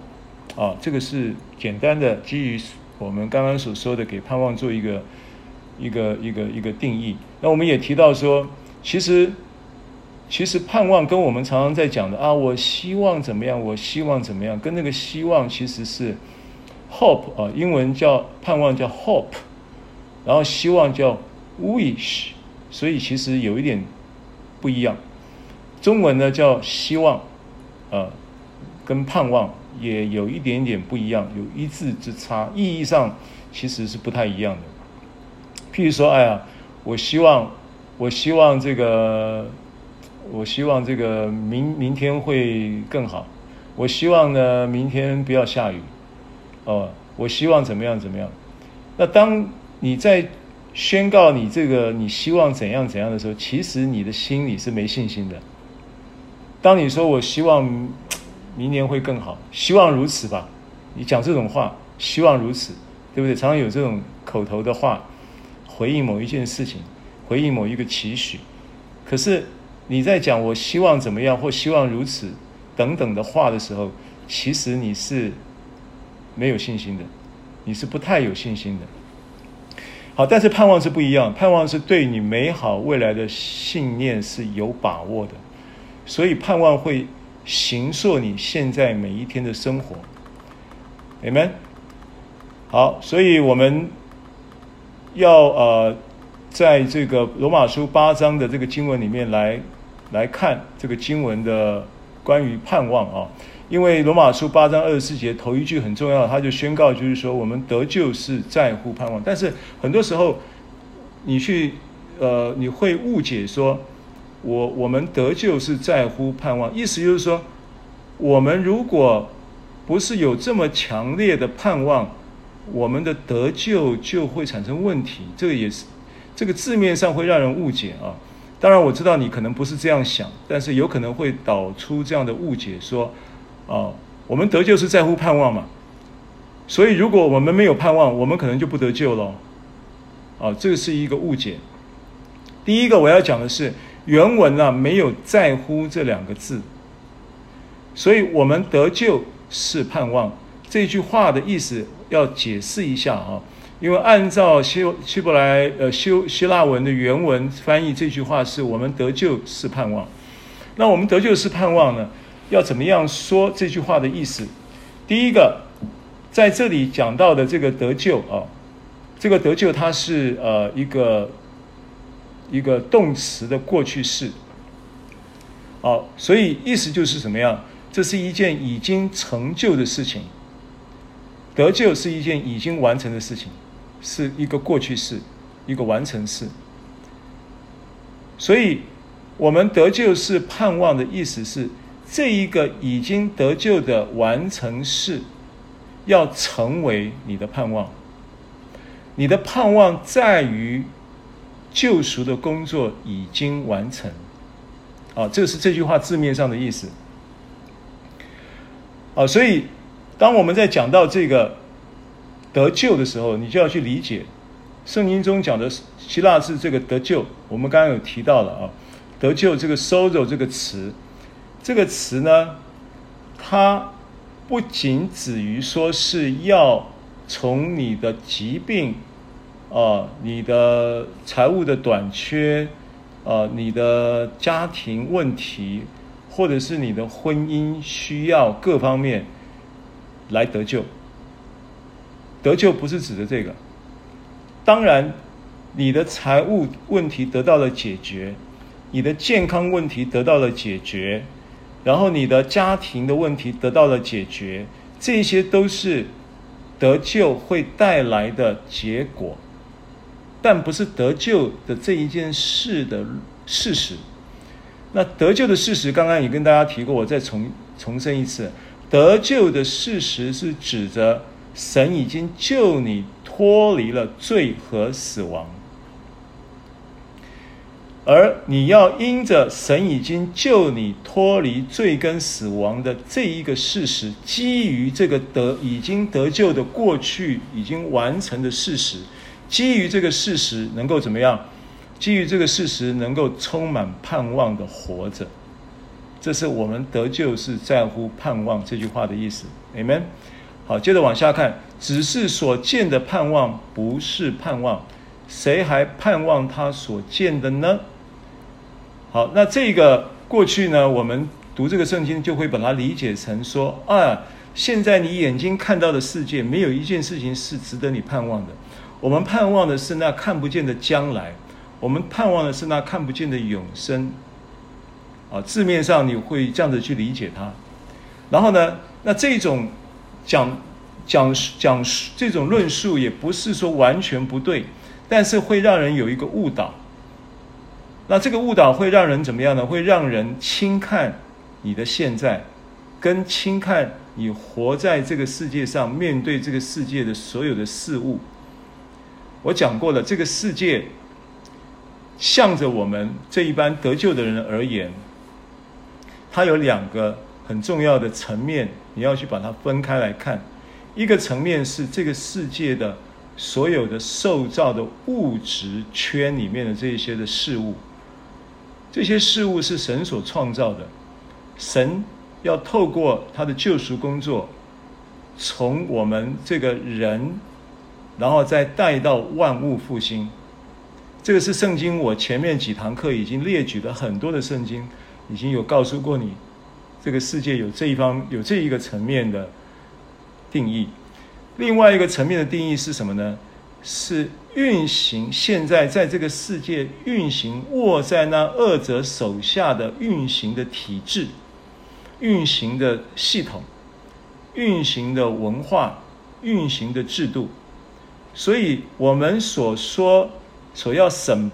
啊！这个是简单的基于我们刚刚所说的，给盼望做一个。一个一个一个定义。那我们也提到说，其实其实盼望跟我们常常在讲的啊，我希望怎么样，我希望怎么样，跟那个希望其实是 hope 啊，英文叫盼望叫 hope，然后希望叫 wish，所以其实有一点不一样。中文呢叫希望，啊，跟盼望也有一点点不一样，有一字之差，意义上其实是不太一样的。譬如说，哎呀，我希望，我希望这个，我希望这个明明天会更好。我希望呢，明天不要下雨。哦，我希望怎么样怎么样。那当你在宣告你这个你希望怎样怎样的时候，其实你的心里是没信心的。当你说我希望 明年会更好，希望如此吧，你讲这种话，希望如此，对不对？常常有这种口头的话。回应某一件事情，回应某一个期许，可是你在讲我希望怎么样或希望如此等等的话的时候，其实你是没有信心的，你是不太有信心的。好，但是盼望是不一样，盼望是对你美好未来的信念是有把握的，所以盼望会形塑你现在每一天的生活。Amen。好，所以我们。要呃，在这个罗马书八章的这个经文里面来来看这个经文的关于盼望啊，因为罗马书八章二十四节头一句很重要，他就宣告就是说我们得救是在乎盼望，但是很多时候你去呃你会误解说我我们得救是在乎盼望，意思就是说我们如果不是有这么强烈的盼望。我们的得救就会产生问题，这个也是，这个字面上会让人误解啊。当然我知道你可能不是这样想，但是有可能会导出这样的误解，说啊，我们得救是在乎盼望嘛，所以如果我们没有盼望，我们可能就不得救了。啊，这个是一个误解。第一个我要讲的是原文啊，没有在乎这两个字，所以我们得救是盼望。这句话的意思要解释一下啊，因为按照希希伯来呃希希腊文的原文翻译，这句话是我们得救是盼望。那我们得救是盼望呢，要怎么样说这句话的意思？第一个，在这里讲到的这个得救啊，这个得救它是呃一个一个动词的过去式。好，所以意思就是什么样？这是一件已经成就的事情。得救是一件已经完成的事情，是一个过去式，一个完成式。所以，我们得救是盼望的意思是，这一个已经得救的完成式，要成为你的盼望。你的盼望在于救赎的工作已经完成。啊，这是这句话字面上的意思。啊，所以。当我们在讲到这个得救的时候，你就要去理解圣经中讲的希腊字这个得救。我们刚刚有提到了啊，得救这个 “sozo” 这个词，这个词呢，它不仅止于说是要从你的疾病啊、你的财务的短缺啊、你的家庭问题，或者是你的婚姻需要各方面。来得救，得救不是指的这个。当然，你的财务问题得到了解决，你的健康问题得到了解决，然后你的家庭的问题得到了解决，这些都是得救会带来的结果，但不是得救的这一件事的事实。那得救的事实，刚刚也跟大家提过，我再重重申一次，得救的事实是指着神已经救你脱离了罪和死亡。而你要因着神已经救你脱离罪跟死亡的这一个事实，基于这个得已经得救的过去已经完成的事实，基于这个事实能够怎么样？基于这个事实能够充满盼望的活着，这是我们得救是在乎盼望这句话的意思。Amen。好，接着往下看，只是所见的盼望不是盼望，谁还盼望他所见的呢？好，那这个过去呢，我们读这个圣经就会把它理解成说啊，现在你眼睛看到的世界，没有一件事情是值得你盼望的。我们盼望的是那看不见的将来，我们盼望的是那看不见的永生。啊，字面上你会这样子去理解它。然后呢，那这种讲讲讲这种论述也不是说完全不对，但是会让人有一个误导。那这个误导会让人怎么样呢？会让人轻看你的现在，跟轻看你活在这个世界上，面对这个世界的所有的事物。我讲过了，这个世界向着我们这一般得救的人而言，它有两个很重要的层面，你要去把它分开来看。一个层面是这个世界的所有的受造的物质圈里面的这一些的事物。这些事物是神所创造的，神要透过他的救赎工作，从我们这个人，然后再带到万物复兴。这个是圣经，我前面几堂课已经列举了很多的圣经，已经有告诉过你，这个世界有这一方有这一个层面的定义。另外一个层面的定义是什么呢？是运行现在在这个世界运行握在那恶者手下的运行的体制、运行的系统、运行的文化、运行的制度。所以，我们所说所要审、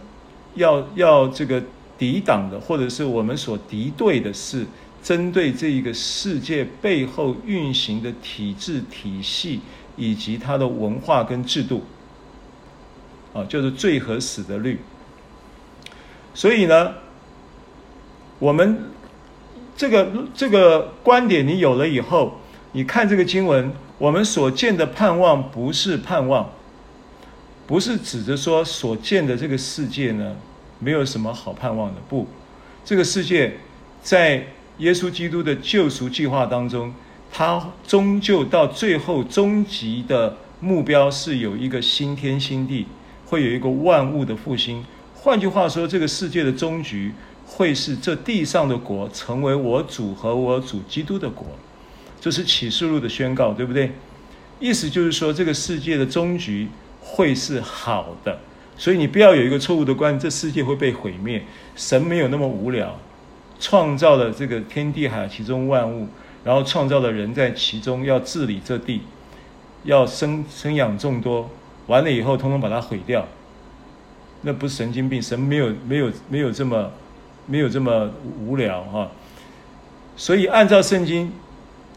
要要这个抵挡的，或者是我们所敌对的，是针对这一个世界背后运行的体制、体系以及它的文化跟制度。啊，就是罪和死的律。所以呢，我们这个这个观点你有了以后，你看这个经文，我们所见的盼望不是盼望，不是指着说所见的这个世界呢，没有什么好盼望的。不，这个世界在耶稣基督的救赎计划当中，他终究到最后终极的目标是有一个新天新地。会有一个万物的复兴，换句话说，这个世界的终局会是这地上的国成为我主和我主基督的国，这是启示录的宣告，对不对？意思就是说，这个世界的终局会是好的，所以你不要有一个错误的观念，这世界会被毁灭。神没有那么无聊，创造了这个天地海其中万物，然后创造了人在其中要治理这地，要生生养众多。完了以后，通通把它毁掉，那不是神经病。神没有没有没有这么没有这么无聊哈。所以按照圣经，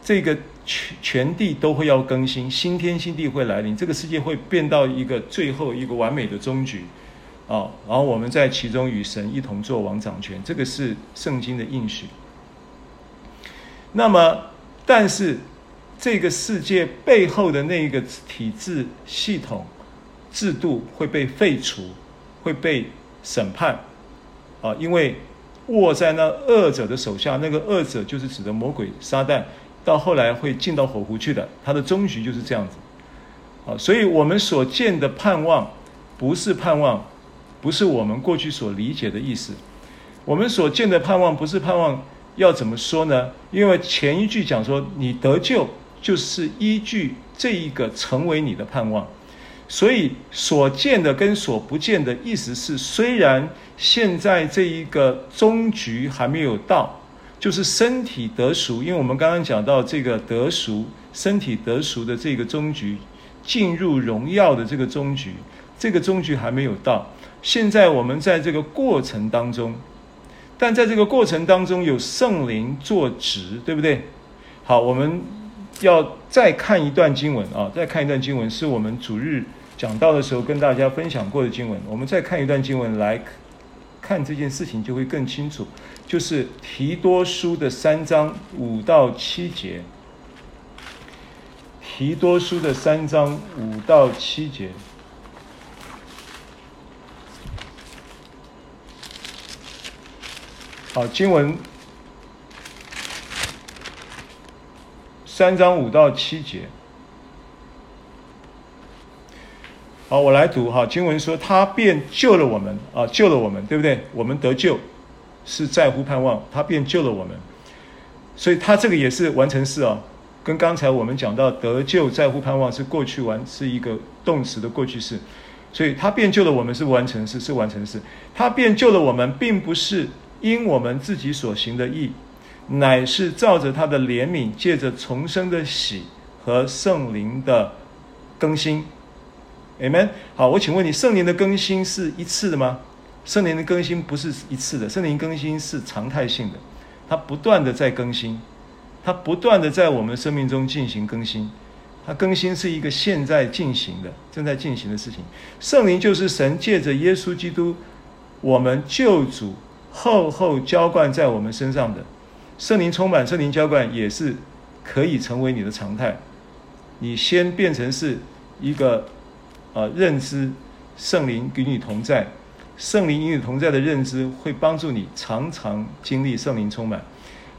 这个全全地都会要更新，新天新地会来临，这个世界会变到一个最后一个完美的终局啊。然后我们在其中与神一同作王掌权，这个是圣经的应许。那么，但是这个世界背后的那一个体制系统。制度会被废除，会被审判，啊，因为握在那恶者的手下，那个恶者就是指的魔鬼撒旦，到后来会进到火湖去的，他的终局就是这样子，啊，所以我们所见的盼望，不是盼望，不是我们过去所理解的意思，我们所见的盼望不是盼望，要怎么说呢？因为前一句讲说，你得救就是依据这一个成为你的盼望。所以所见的跟所不见的意思是，虽然现在这一个终局还没有到，就是身体得熟，因为我们刚刚讲到这个得熟，身体得熟的这个终局，进入荣耀的这个终局，这个终局还没有到。现在我们在这个过程当中，但在这个过程当中有圣灵作执，对不对？好，我们要再看一段经文啊，再看一段经文，是我们主日讲到的时候跟大家分享过的经文。我们再看一段经文来看这件事情，就会更清楚。就是提多书的三章五到七节，提多书的三章五到七节。好，经文三章五到七节。好，我来读哈。经文说：“他便救了我们啊，救了我们，对不对？我们得救是在乎盼望，他便救了我们。所以，他这个也是完成式啊。跟刚才我们讲到得救在乎盼望是过去完，是一个动词的过去式。所以，他便救了我们是完成式，是完成式。他便救了我们，并不是。”因我们自己所行的义，乃是照着他的怜悯，借着重生的喜和圣灵的更新。Amen。好，我请问你，圣灵的更新是一次的吗？圣灵的更新不是一次的，圣灵更新是常态性的，它不断的在更新，它不断的在我们生命中进行更新。它更新是一个现在进行的、正在进行的事情。圣灵就是神借着耶稣基督，我们救主。厚厚浇灌在我们身上的圣灵充满，圣灵浇灌也是可以成为你的常态。你先变成是一个呃认知圣灵与你同在，圣灵与你同在的认知会帮助你常常经历圣灵充满，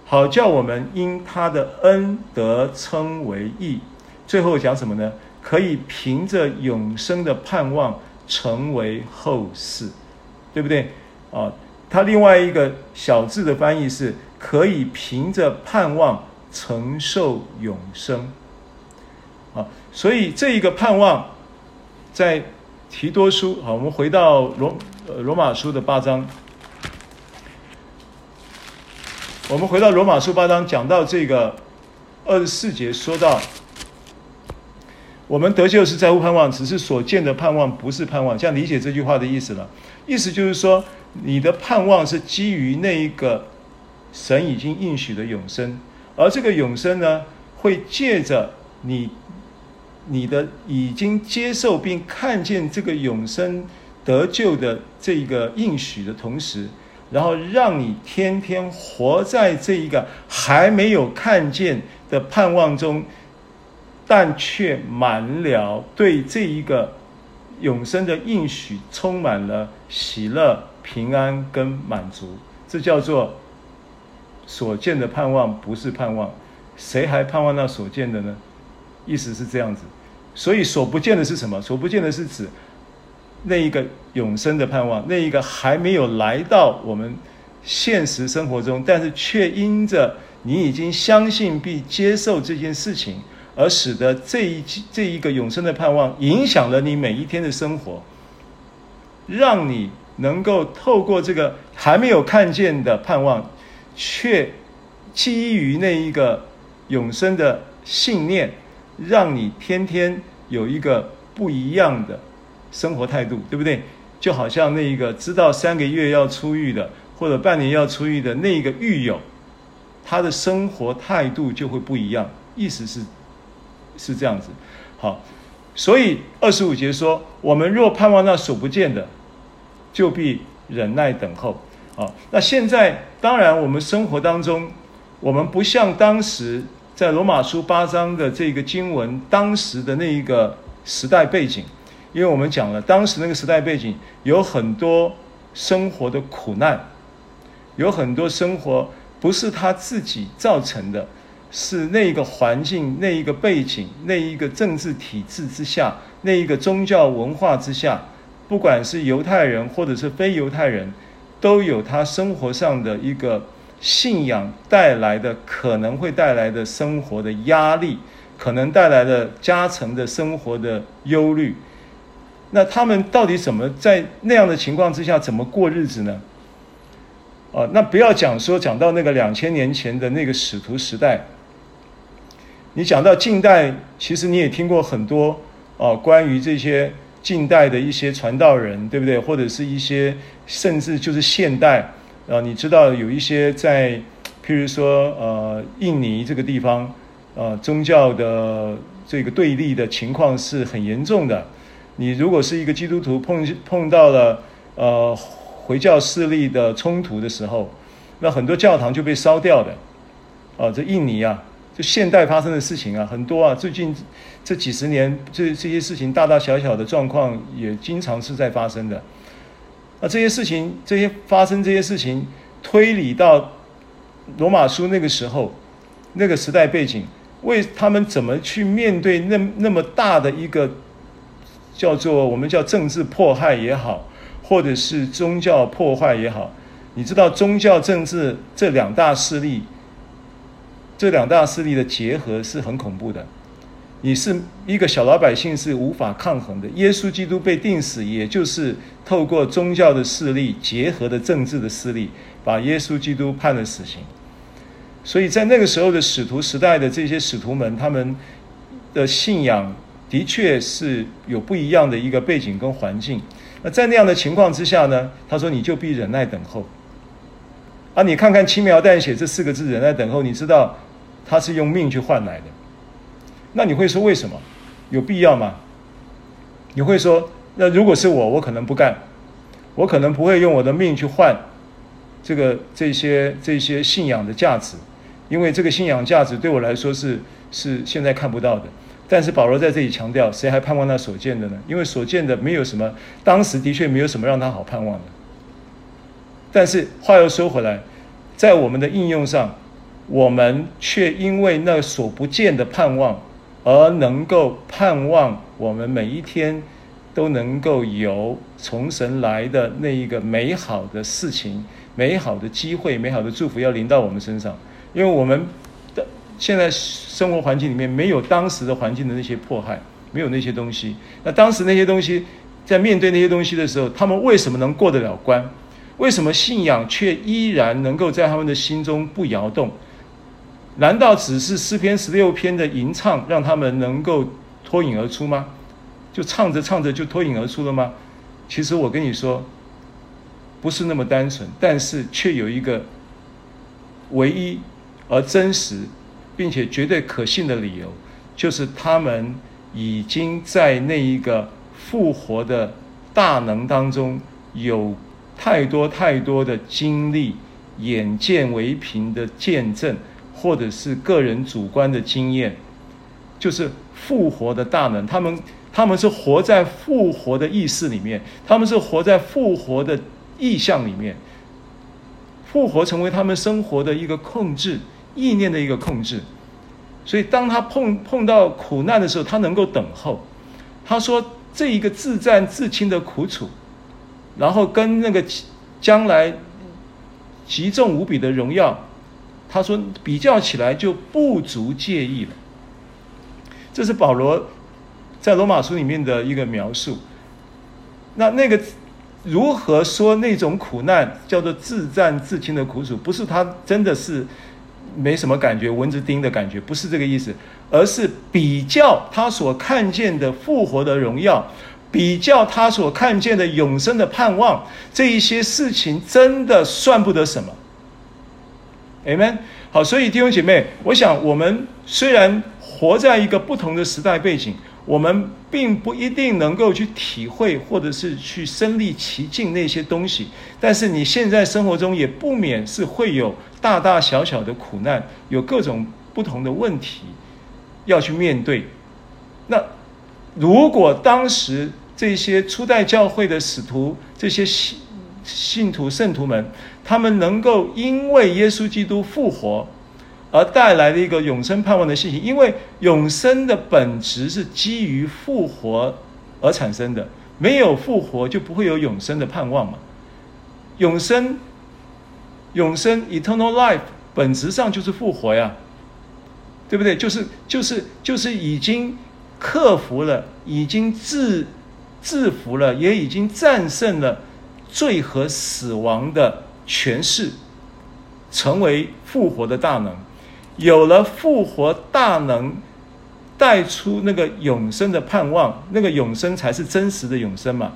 好叫我们因他的恩得称为义。最后讲什么呢？可以凭着永生的盼望成为后世，对不对啊？他另外一个小字的翻译是可以凭着盼望承受永生，啊，所以这一个盼望在提多书，好，我们回到罗呃罗马书的八章，我们回到罗马书八章，讲到这个二十四节，说到我们得救是在乎盼望，只是所见的盼望不是盼望，这样理解这句话的意思了，意思就是说。你的盼望是基于那一个神已经应许的永生，而这个永生呢，会借着你你的已经接受并看见这个永生得救的这一个应许的同时，然后让你天天活在这一个还没有看见的盼望中，但却满了对这一个永生的应许充满了喜乐。平安跟满足，这叫做所见的盼望，不是盼望。谁还盼望那所见的呢？意思是这样子。所以所不见的是什么？所不见的是指那一个永生的盼望，那一个还没有来到我们现实生活中，但是却因着你已经相信并接受这件事情，而使得这一这一个永生的盼望影响了你每一天的生活，让你。能够透过这个还没有看见的盼望，却基于那一个永生的信念，让你天天有一个不一样的生活态度，对不对？就好像那一个知道三个月要出狱的，或者半年要出狱的那一个狱友，他的生活态度就会不一样。意思是是这样子。好，所以二十五节说：我们若盼望那所不见的。就必忍耐等候，啊，那现在当然我们生活当中，我们不像当时在罗马书八章的这个经文当时的那一个时代背景，因为我们讲了当时那个时代背景有很多生活的苦难，有很多生活不是他自己造成的，是那一个环境、那一个背景、那一个政治体制之下、那一个宗教文化之下。不管是犹太人或者是非犹太人，都有他生活上的一个信仰带来的可能会带来的生活的压力，可能带来的加成的生活的忧虑，那他们到底怎么在那样的情况之下怎么过日子呢？哦，那不要讲说讲到那个两千年前的那个使徒时代，你讲到近代，其实你也听过很多哦，关于这些近代的一些传道人，对不对？或者是一些甚至就是现代啊，你知道有一些在，譬如说呃，印尼这个地方，呃，宗教的这个对立的情况是很严重的。你如果是一个基督徒碰碰到了呃回教势力的冲突的时候，那很多教堂就被烧掉的，啊，这印尼啊，就现代发生的事情啊，很多啊，最近这几十年这这些事情大大小小的状况也经常是在发生的。那这些事情，这些发生这些事情，推理到罗马书那个时候，那个时代背景，为他们怎么去面对那那么大的一个。叫做我们叫政治迫害也好，或者是宗教破坏也好，你知道宗教政治这两大势力，这两大势力的结合是很恐怖的。你是一个小老百姓是无法抗衡的。耶稣基督被定死，也就是透过宗教的势力结合的政治的势力，把耶稣基督判了死刑。所以在那个时候的使徒时代的这些使徒们，他们的信仰。的确是有不一样的一个背景跟环境。那在那样的情况之下呢，他说：“你就必忍耐等候。”啊，你看看轻描淡写这四个字“忍耐等候”，你知道他是用命去换来的。那你会说为什么？有必要吗？你会说，那如果是我，我可能不干，我可能不会用我的命去换这个这些这些信仰的价值，因为这个信仰价值对我来说是是现在看不到的。但是保罗在这里强调，谁还盼望那所见的呢？因为所见的没有什么，当时的确没有什么让他好盼望的。但是话又说回来，在我们的应用上，我们却因为那所不见的盼望，而能够盼望我们每一天都能够有从神来的那一个美好的事情、美好的机会、美好的祝福要临到我们身上，因为我们的。现在生活环境里面没有当时的环境的那些迫害，没有那些东西。那当时那些东西，在面对那些东西的时候，他们为什么能过得了关？为什么信仰却依然能够在他们的心中不摇动？难道只是诗篇十六篇的吟唱让他们能够脱颖而出吗？就唱着唱着就脱颖而出了吗？其实我跟你说，不是那么单纯，但是却有一个唯一而真实。并且绝对可信的理由，就是他们已经在那一个复活的大能当中，有太多太多的经历、眼见为凭的见证，或者是个人主观的经验，就是复活的大能。他们他们是活在复活的意识里面，他们是活在复活的意象里面，复活成为他们生活的一个控制。意念的一个控制，所以当他碰碰到苦难的时候，他能够等候。他说：“这一个自战自轻的苦楚，然后跟那个将来极重无比的荣耀，他说比较起来就不足介意了。”这是保罗在罗马书里面的一个描述。那那个如何说那种苦难叫做自战自轻的苦楚？不是他真的是。没什么感觉，蚊子叮的感觉，不是这个意思，而是比较他所看见的复活的荣耀，比较他所看见的永生的盼望，这一些事情真的算不得什么。Amen。好，所以弟兄姐妹，我想我们虽然活在一个不同的时代背景。我们并不一定能够去体会，或者是去身历其境那些东西，但是你现在生活中也不免是会有大大小小的苦难，有各种不同的问题要去面对。那如果当时这些初代教会的使徒、这些信信徒、圣徒们，他们能够因为耶稣基督复活，而带来的一个永生盼望的信息，因为永生的本质是基于复活而产生的，没有复活就不会有永生的盼望嘛。永生，永生 （eternal life） 本质上就是复活呀，对不对？就是就是就是已经克服了，已经制制服了，也已经战胜了罪和死亡的权势，成为复活的大能。有了复活大能，带出那个永生的盼望，那个永生才是真实的永生嘛。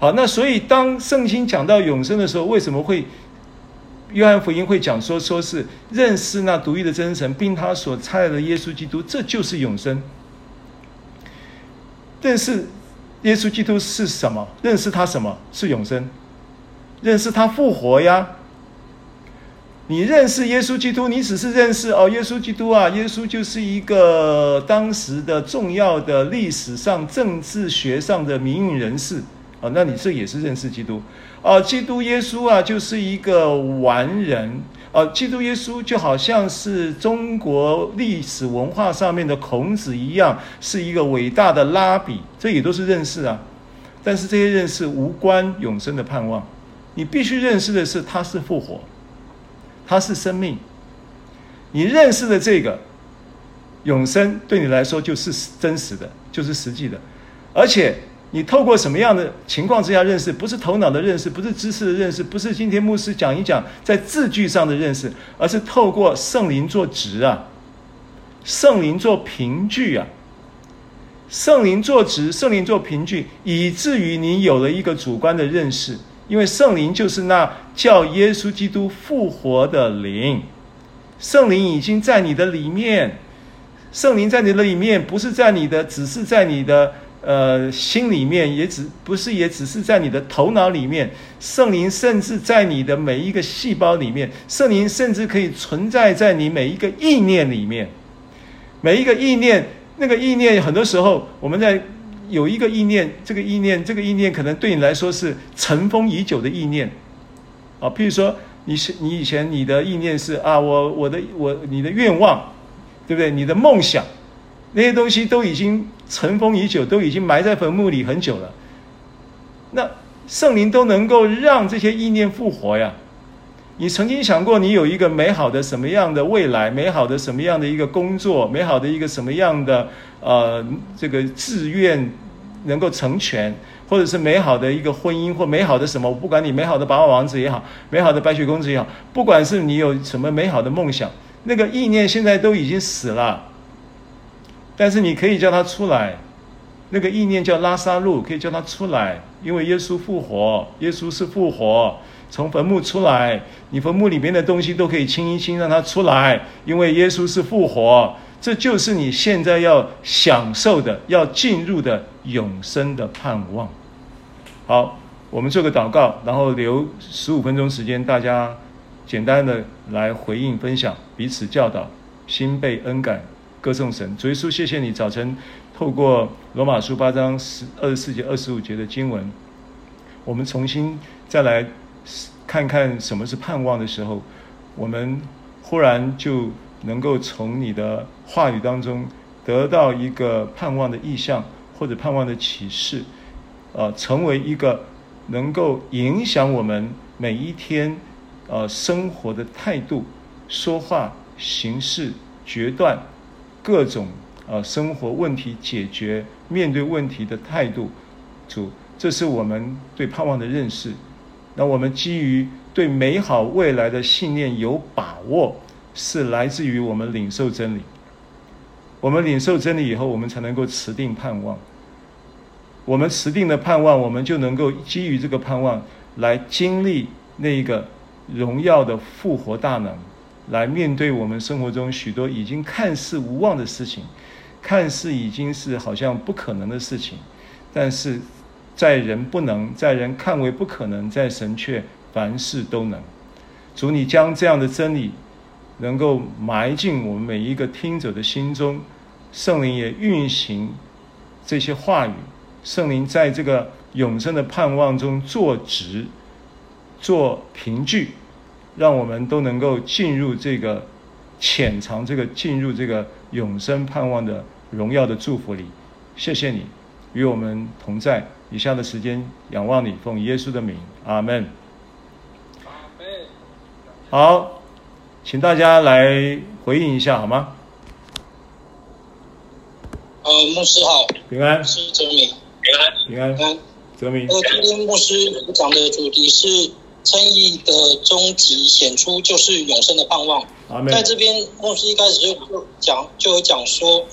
好，那所以当圣经讲到永生的时候，为什么会约翰福音会讲说，说是认识那独一的真神，并他所差来的耶稣基督，这就是永生。认识耶稣基督是什么？认识他什么是永生？认识他复活呀。你认识耶稣基督，你只是认识哦，耶稣基督啊，耶稣就是一个当时的重要的历史上政治学上的名誉人士啊，哦，那你这也是认识基督哦，基督耶稣啊，就是一个完人哦，基督耶稣就好像是中国历史文化上面的孔子一样，是一个伟大的拉比，这也都是认识啊。但是这些认识无关永生的盼望，你必须认识的是他是复活。它是生命，你认识的这个永生对你来说就是真实的，就是实际的，而且你透过什么样的情况之下认识？不是头脑的认识，不是知识的认识，不是今天牧师讲一讲在字句上的认识，而是透过圣灵做质啊，圣灵做凭据啊，圣灵做质，圣灵做凭据，以至于你有了一个主观的认识。因为圣灵就是那叫耶稣基督复活的灵，圣灵已经在你的里面，圣灵在你的里面，不是在你的，只是在你的呃心里面，也只不是，也只是在你的头脑里面。圣灵甚至在你的每一个细胞里面，圣灵甚至可以存在在你每一个意念里面，每一个意念，那个意念很多时候我们在。有一个意念，这个意念，这个意念可能对你来说是尘封已久的意念，啊，譬如说你是你以前你的意念是啊，我我的我你的愿望，对不对？你的梦想，那些东西都已经尘封已久，都已经埋在坟墓里很久了。那圣灵都能够让这些意念复活呀。你曾经想过，你有一个美好的什么样的未来？美好的什么样的一个工作？美好的一个什么样的？呃，这个志愿能够成全，或者是美好的一个婚姻，或美好的什么？不管你美好的白马王子也好，美好的白雪公主也好，不管是你有什么美好的梦想，那个意念现在都已经死了。但是你可以叫他出来，那个意念叫拉撒路，可以叫他出来，因为耶稣复活，耶稣是复活，从坟墓出来，你坟墓里面的东西都可以清一清，让它出来，因为耶稣是复活。这就是你现在要享受的、要进入的永生的盼望。好，我们做个祷告，然后留十五分钟时间，大家简单的来回应分享，彼此教导，心被恩感，歌颂神。主耶稣，谢谢你早晨透过罗马书八章十二十四节、二十五节的经文，我们重新再来看看什么是盼望的时候，我们忽然就。能够从你的话语当中得到一个盼望的意向，或者盼望的启示，呃，成为一个能够影响我们每一天呃生活的态度、说话、行事、决断各种呃生活问题解决、面对问题的态度。主，这是我们对盼望的认识。那我们基于对美好未来的信念有把握。是来自于我们领受真理，我们领受真理以后，我们才能够持定盼望。我们持定的盼望，我们就能够基于这个盼望来经历那一个荣耀的复活大能，来面对我们生活中许多已经看似无望的事情，看似已经是好像不可能的事情，但是在人不能，在人看为不可能，在神却凡事都能。主，你将这样的真理。能够埋进我们每一个听者的心中，圣灵也运行这些话语，圣灵在这个永生的盼望中坐直、做凭据，让我们都能够进入这个潜藏这个进入这个永生盼望的荣耀的祝福里。谢谢你与我们同在。以下的时间仰望你，奉耶稣的名，阿门。阿门。好。请大家来回应一下好吗？呃，牧师好，平安，是真理。平安，平安，泽明。呃，今天牧师讲的主题是称义的终极显出，就是永生的盼望。在这边，牧师一开始就讲，就有讲说，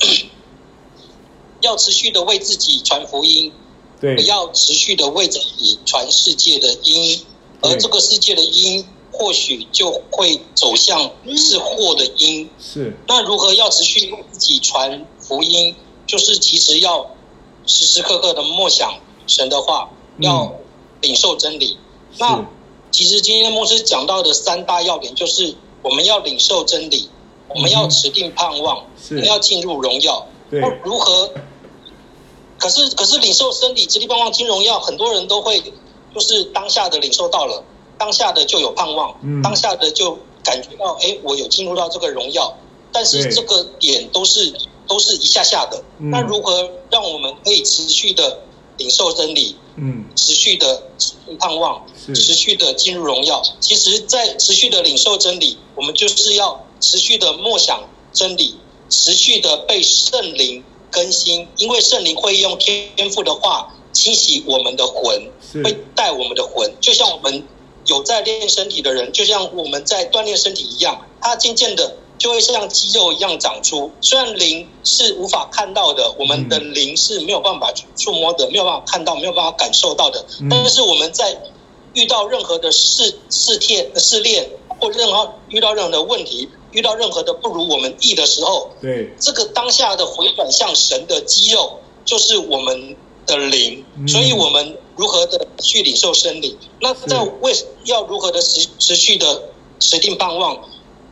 要持续的为自己传福音，对，要持续的为自己传世界的音，而这个世界的音。或许就会走向是祸的因。是。那如何要持续为自己传福音？就是其实要时时刻刻的默想神的话，要领受真理。嗯、那其实今天牧师讲到的三大要点，就是我们要领受真理，我们要持定盼望，我们要进入荣耀。对。如何？可是可是领受真理、持定盼望、进荣耀，很多人都会就是当下的领受到了。当下的就有盼望，嗯、当下的就感觉到，哎，我有进入到这个荣耀，但是这个点都是都是一下下的。嗯、那如何让我们可以持续的领受真理，嗯，持续的盼望，持续的进入荣耀？其实，在持续的领受真理，我们就是要持续的默想真理，持续的被圣灵更新，因为圣灵会用天赋的话清洗我们的魂，会带我们的魂，就像我们。有在练身体的人，就像我们在锻炼身体一样，它渐渐的就会像肌肉一样长出。虽然灵是无法看到的，我们的灵是没有办法触摸的，没有办法看到，没有办法感受到的。但是我们在遇到任何的试试炼、试炼，或任何遇到任何的问题，遇到任何的不如我们意的时候，对这个当下的回转向神的肌肉，就是我们的灵。所以我们。如何的去领受真理？那在为要如何的持持续的持定盼望？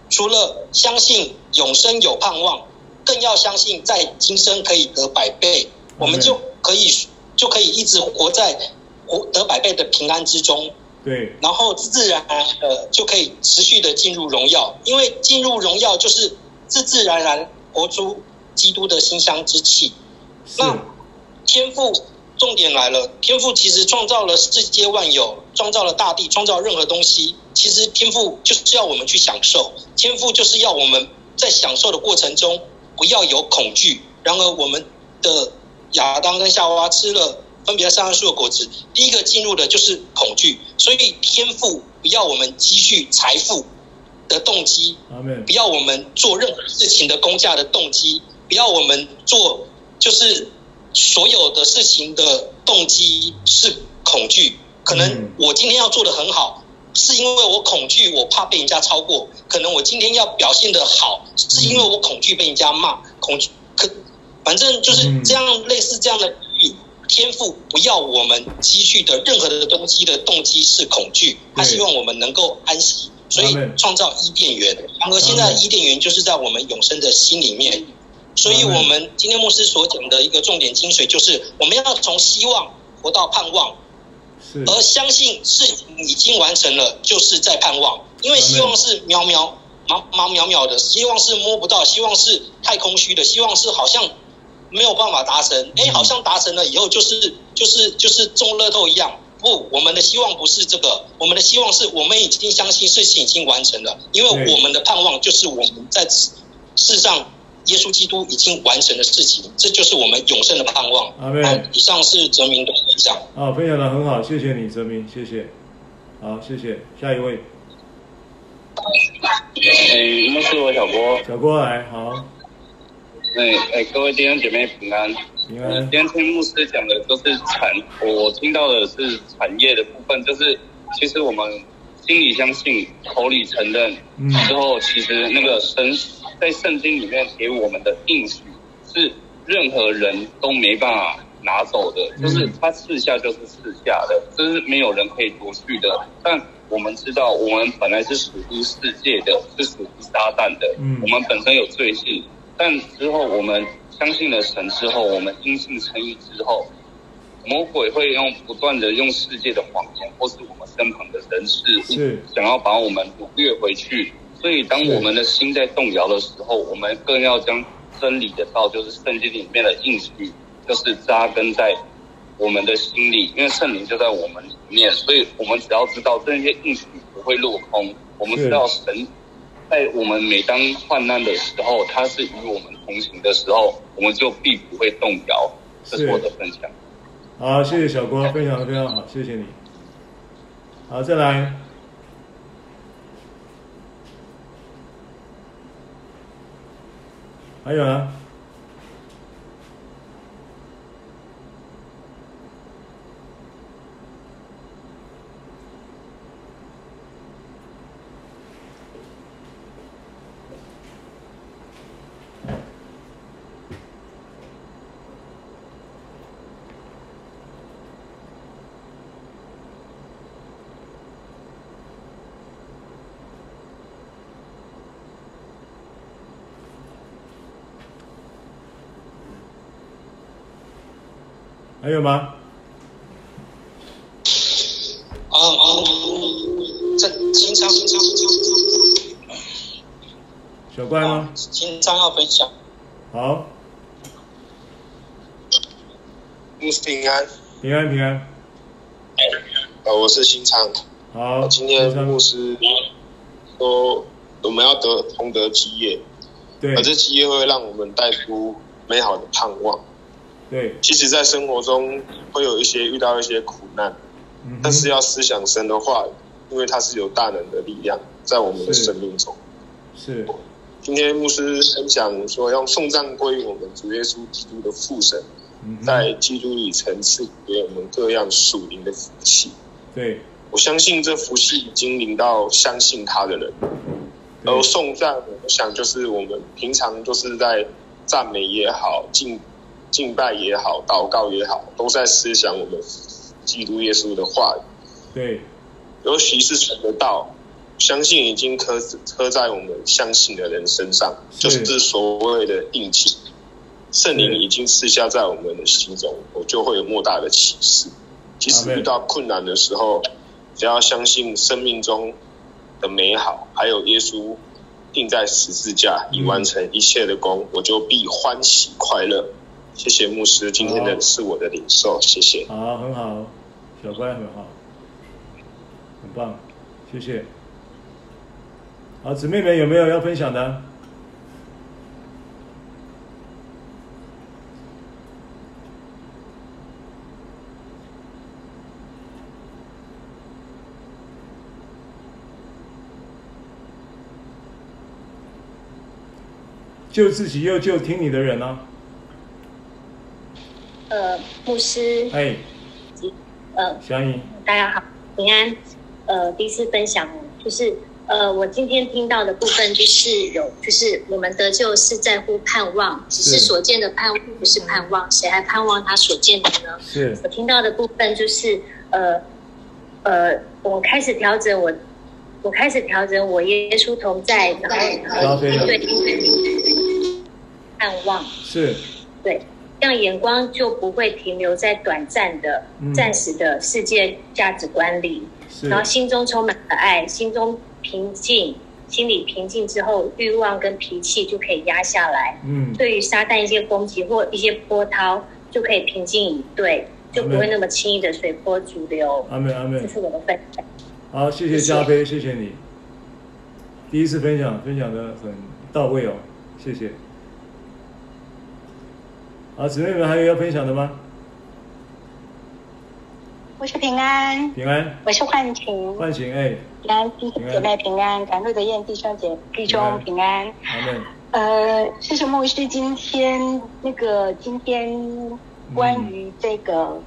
除了相信永生有盼望，更要相信在今生可以得百倍，我们就可以就可以一直活在活得百倍的平安之中。对，然后自然呃就可以持续的进入荣耀，因为进入荣耀就是自自然然活出基督的馨香之气。那天赋。重点来了，天赋其实创造了世界万有，创造了大地，创造任何东西。其实天赋就是要我们去享受，天赋就是要我们在享受的过程中不要有恐惧。然而，我们的亚当跟夏娃吃了分别善恶树的果子，第一个进入的就是恐惧。所以，天赋不要我们积蓄财富的动机，不要我们做任何事情的工价的动机，不要我们做就是。所有的事情的动机是恐惧，可能我今天要做的很好，是因为我恐惧，我怕被人家超过；可能我今天要表现得好，是因为我恐惧被人家骂，恐惧可反正就是这样，类似这样的天赋，不要我们积蓄的任何的东西的动机是恐惧，他希望我们能够安息，所以创造伊甸园，然后现在伊甸园就是在我们永生的心里面。所以，我们今天牧师所讲的一个重点精髓，就是我们要从希望活到盼望，而相信事情已经完成了，就是在盼望。因为希望是渺渺、茫茫渺渺的，希望是摸不到，希望是太空虚的，希望是好像没有办法达成。哎，好像达成了以后，就是就是就是中乐透一样。不，我们的希望不是这个，我们的希望是我们已经相信事情已经完成了，因为我们的盼望就是我们在世上。耶稣基督已经完成的事情，这就是我们永生的盼望。阿们。以上是哲明的分享。啊，分享的很好，谢谢你，哲明，谢谢。好，谢谢。下一位。哎，牧师，我小郭。小郭来，好。哎哎，各位弟兄姐妹平安。平安。今天听牧师讲的都是产，我听到的是产业的部分，就是其实我们心里相信，口里承认，嗯，之后其实那个神。在圣经里面给我们的应许是任何人都没办法拿走的，就是他赐下就是赐下的，这是没有人可以夺去的。但我们知道，我们本来是属于世界的，是属于撒旦的。我们本身有罪性，但之后我们相信了神之后，我们因信称义之后，魔鬼会用不断的用世界的谎言，或是我们身旁的人事物，想要把我们掳掠回去。所以，当我们的心在动摇的时候，我们更要将真理的道，就是圣经里面的应许，就是扎根在我们的心里，因为圣灵就在我们里面。所以，我们只要知道这些应许不会落空，我们知道神在我们每当患难的时候，他是与我们同行的时候，我们就必不会动摇。这是我的分享。好，谢谢小郭，非常非常好，谢谢你。好，再来，还有呢。还有吗？啊啊！这经常经常小怪吗？经常要分享。好。牧师平安。平安平安。呃，我是新昌。好。今天牧师说我们要得同得基业，对，而这基业会让我们带出美好的盼望。对，其实，在生活中会有一些遇到一些苦难，嗯、但是要思想神的话，因为它是有大能的力量在我们的生命中。是。是今天牧师分享说，要送葬归于我们主耶稣基督的父神，嗯、在基督里层次给我们各样属灵的福气。对，我相信这福气已经临到相信他的人。而送赞，我想就是我们平常就是在赞美也好，敬。敬拜也好，祷告也好，都在思想我们基督耶稣的话语。对，尤其是神的道，相信已经刻刻在我们相信的人身上，就是这所谓的印记。圣灵已经赐下在我们的心中，我就会有莫大的启示。即使遇到困难的时候，只要相信生命中的美好，还有耶稣钉在十字架已完成一切的功，嗯、我就必欢喜快乐。谢谢牧师，今天的是我的领受，谢谢。好，很好，小乖很好，很棒，谢谢。好，姊妹们有没有要分享的？救自己又救听你的人呢、啊？呃，牧师，哎，呃，小颖，大家好，平安。呃，第一次分享就是，呃，我今天听到的部分就是有，就是我们得救是在乎盼望，只是所见的盼望不是盼望，谁还盼望他所见的呢？是。我听到的部分就是，呃，呃，我开始调整我，我开始调整我耶稣同在，然后对盼望。是，对。这样眼光就不会停留在短暂的、嗯、暂时的世界价值观里，然后心中充满了爱，心中平静，心里平静之后，欲望跟脾气就可以压下来。嗯，对于撒旦一些攻击或一些波涛，就可以平静以对，就不会那么轻易的随波逐流。阿妹，阿妹。这是我的分享。好，谢谢嘉菲，谢谢你。第一次分享，分享的很到位哦，谢谢。好，姊妹们还有要分享的吗？我是平安，平安，我是幻晴，幻晴哎，平安弟兄姐妹平安，赶路的燕弟兄姐弟兄平安。好嘞。呃，谢谢牧师今天那个今天关于这个、嗯、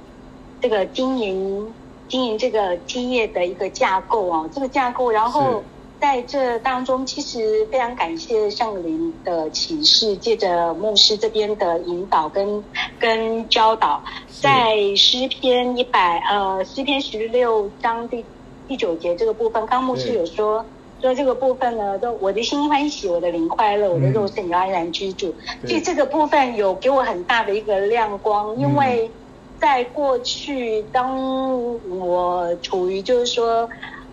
这个经营经营这个基业的一个架构啊，这个架构，然后。在这当中，其实非常感谢圣灵的启示，借着牧师这边的引导跟跟教导，在诗篇一百呃诗篇十六章第第九节这个部分，刚牧师有说说这个部分呢，都我的心欢喜，我的灵快乐，我的肉身也安然居住。所以这个部分有给我很大的一个亮光，因为在过去当我处于就是说。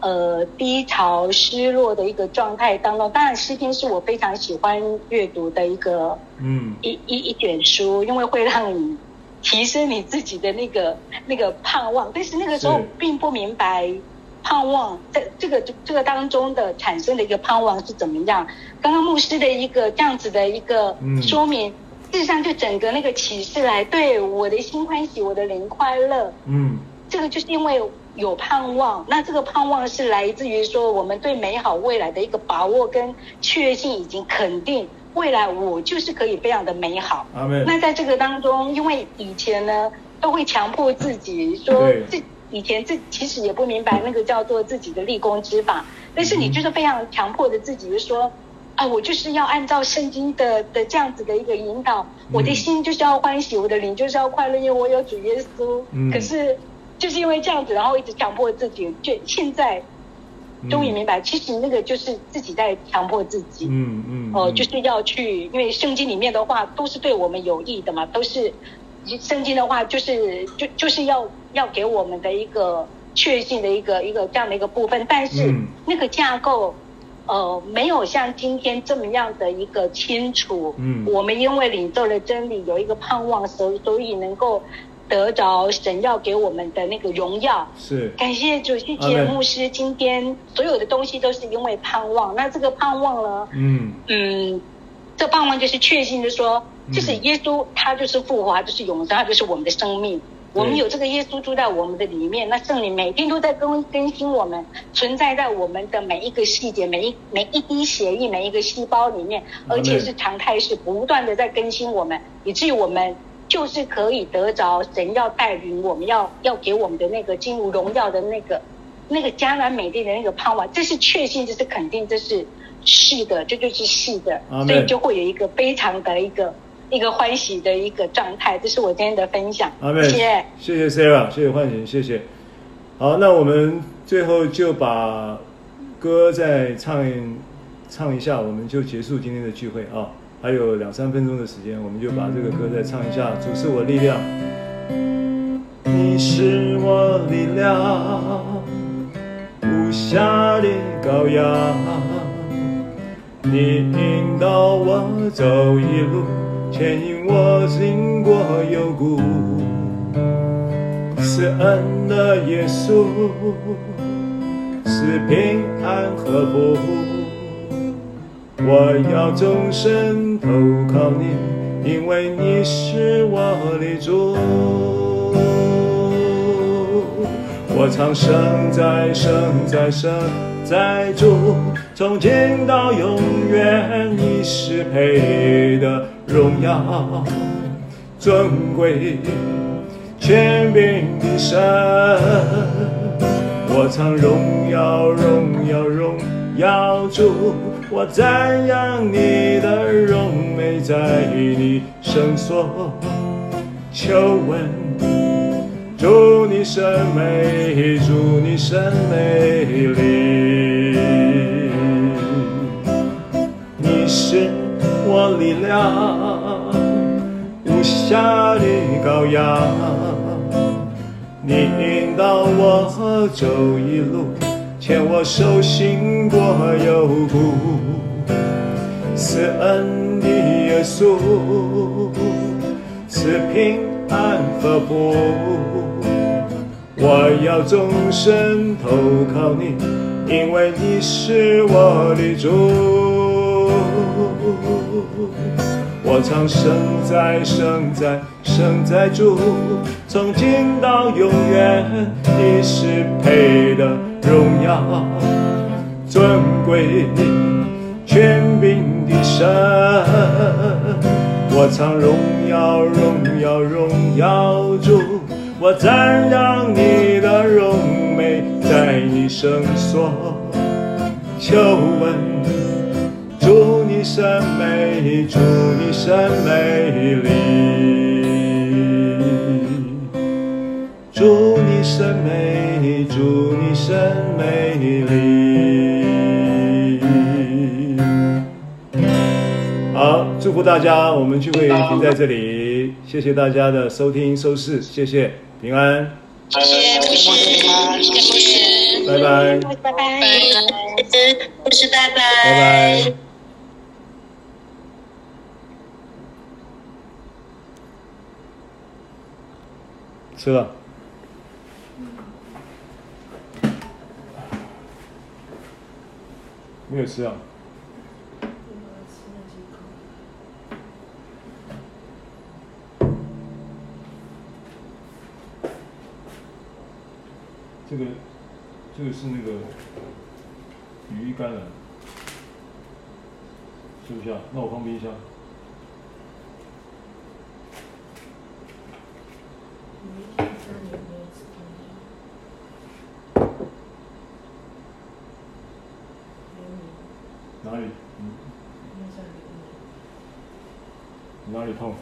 呃，低潮、失落的一个状态当中，当然诗篇是我非常喜欢阅读的一个，嗯，一一一卷书，因为会让你提升你自己的那个 那个盼望。但是那个时候并不明白盼望在这个这个当中的产生的一个盼望是怎么样。刚刚牧师的一个这样子的一个说明，事实上就整个那个启示来，对我的心欢喜，我的灵快乐。嗯，这个就是因为有盼望，那这个盼望是来自于说我们对美好未来的一个把握跟确信，已经肯定未来我就是可以非常的美好。那在这个当中，因为以前呢都会强迫自己说自。以前这其实也不明白那个叫做自己的立功之法，但是你就是非常强迫的自己就说，啊，我就是要按照圣经的的这样子的一个引导，我的心就是要欢喜，我的灵就是要快乐，因为我有主耶稣。嗯。可是就是因为这样子，然后一直强迫自己，就现在终于明白，其实那个就是自己在强迫自己。嗯嗯。哦，就是要去，因为圣经里面的话都是对我们有益的嘛，都是。圣经的话，就是就就是要要给我们的一个确信的一个一个这样的一个部分，但是那个架构，呃，没有像今天这么样的一个清楚。嗯，我们因为领受了真理，有一个盼望，所所以能够得着神要给我们的那个荣耀。是，感谢主，谢谢牧师，今天所有的东西都是因为盼望。那这个盼望呢？嗯嗯，这盼望就是确信的说。就是耶稣，他就是复活，他就是永生，他就是我们的生命。我们有这个耶稣住在我们的里面，那圣灵每天都在更更新我们，存在在我们的每一个细节、每一每一滴血液、每一个细胞里面，而且是常态，是不断的在更新我们，以至于我们就是可以得着神要带领我们要要给我们的那个进入荣耀的那个那个迦南美地的那个盼望。这是确信，这是肯定，这是是的，这就是是的，所以就会有一个非常的一个。一个欢喜的一个状态，这是我今天的分享。谢谢，谢谢 Sarah，谢谢欢迎，谢谢。好，那我们最后就把歌再唱唱一下，我们就结束今天的聚会啊。还有两三分钟的时间，我们就把这个歌再唱一下。主是我力量，你是我力量，无瑕的羔羊，你引导我走一路。牵引我经过幽谷，是恩的耶稣，是平安和福。我要终身投靠你，因为你是我的主。我唱生在生在生在主，从今到永远，你是配的。荣耀、尊贵、权柄的神，我唱荣耀、荣耀、荣要主，我赞扬你的荣美，在你圣所求问，祝你神美，祝你神美丽，你是。我力量，无瑕的羔羊，你引导我走一路，牵我手行过幽谷，赐恩的耶稣，赐平安和福，我要终身投靠你，因为你是我的主。我唱圣哉，圣哉，圣哉主，从今到永远，你是配的荣耀、尊贵、权柄的神。我唱荣耀，荣耀，荣耀主，我赞扬你的荣美，在你圣所求问。祝你甚美，祝你甚美丽，祝你甚美，祝你甚美丽。好，祝福大家，我们聚会停在这里，谢谢大家的收听收视，谢谢平安，谢谢牧师，谢谢，拜拜，拜拜，牧师拜拜，拜拜。吃了。没有吃啊。这个这个是那个羽衣甘蓝是不是啊？那我放冰箱。哪里？嗯。哪里痛？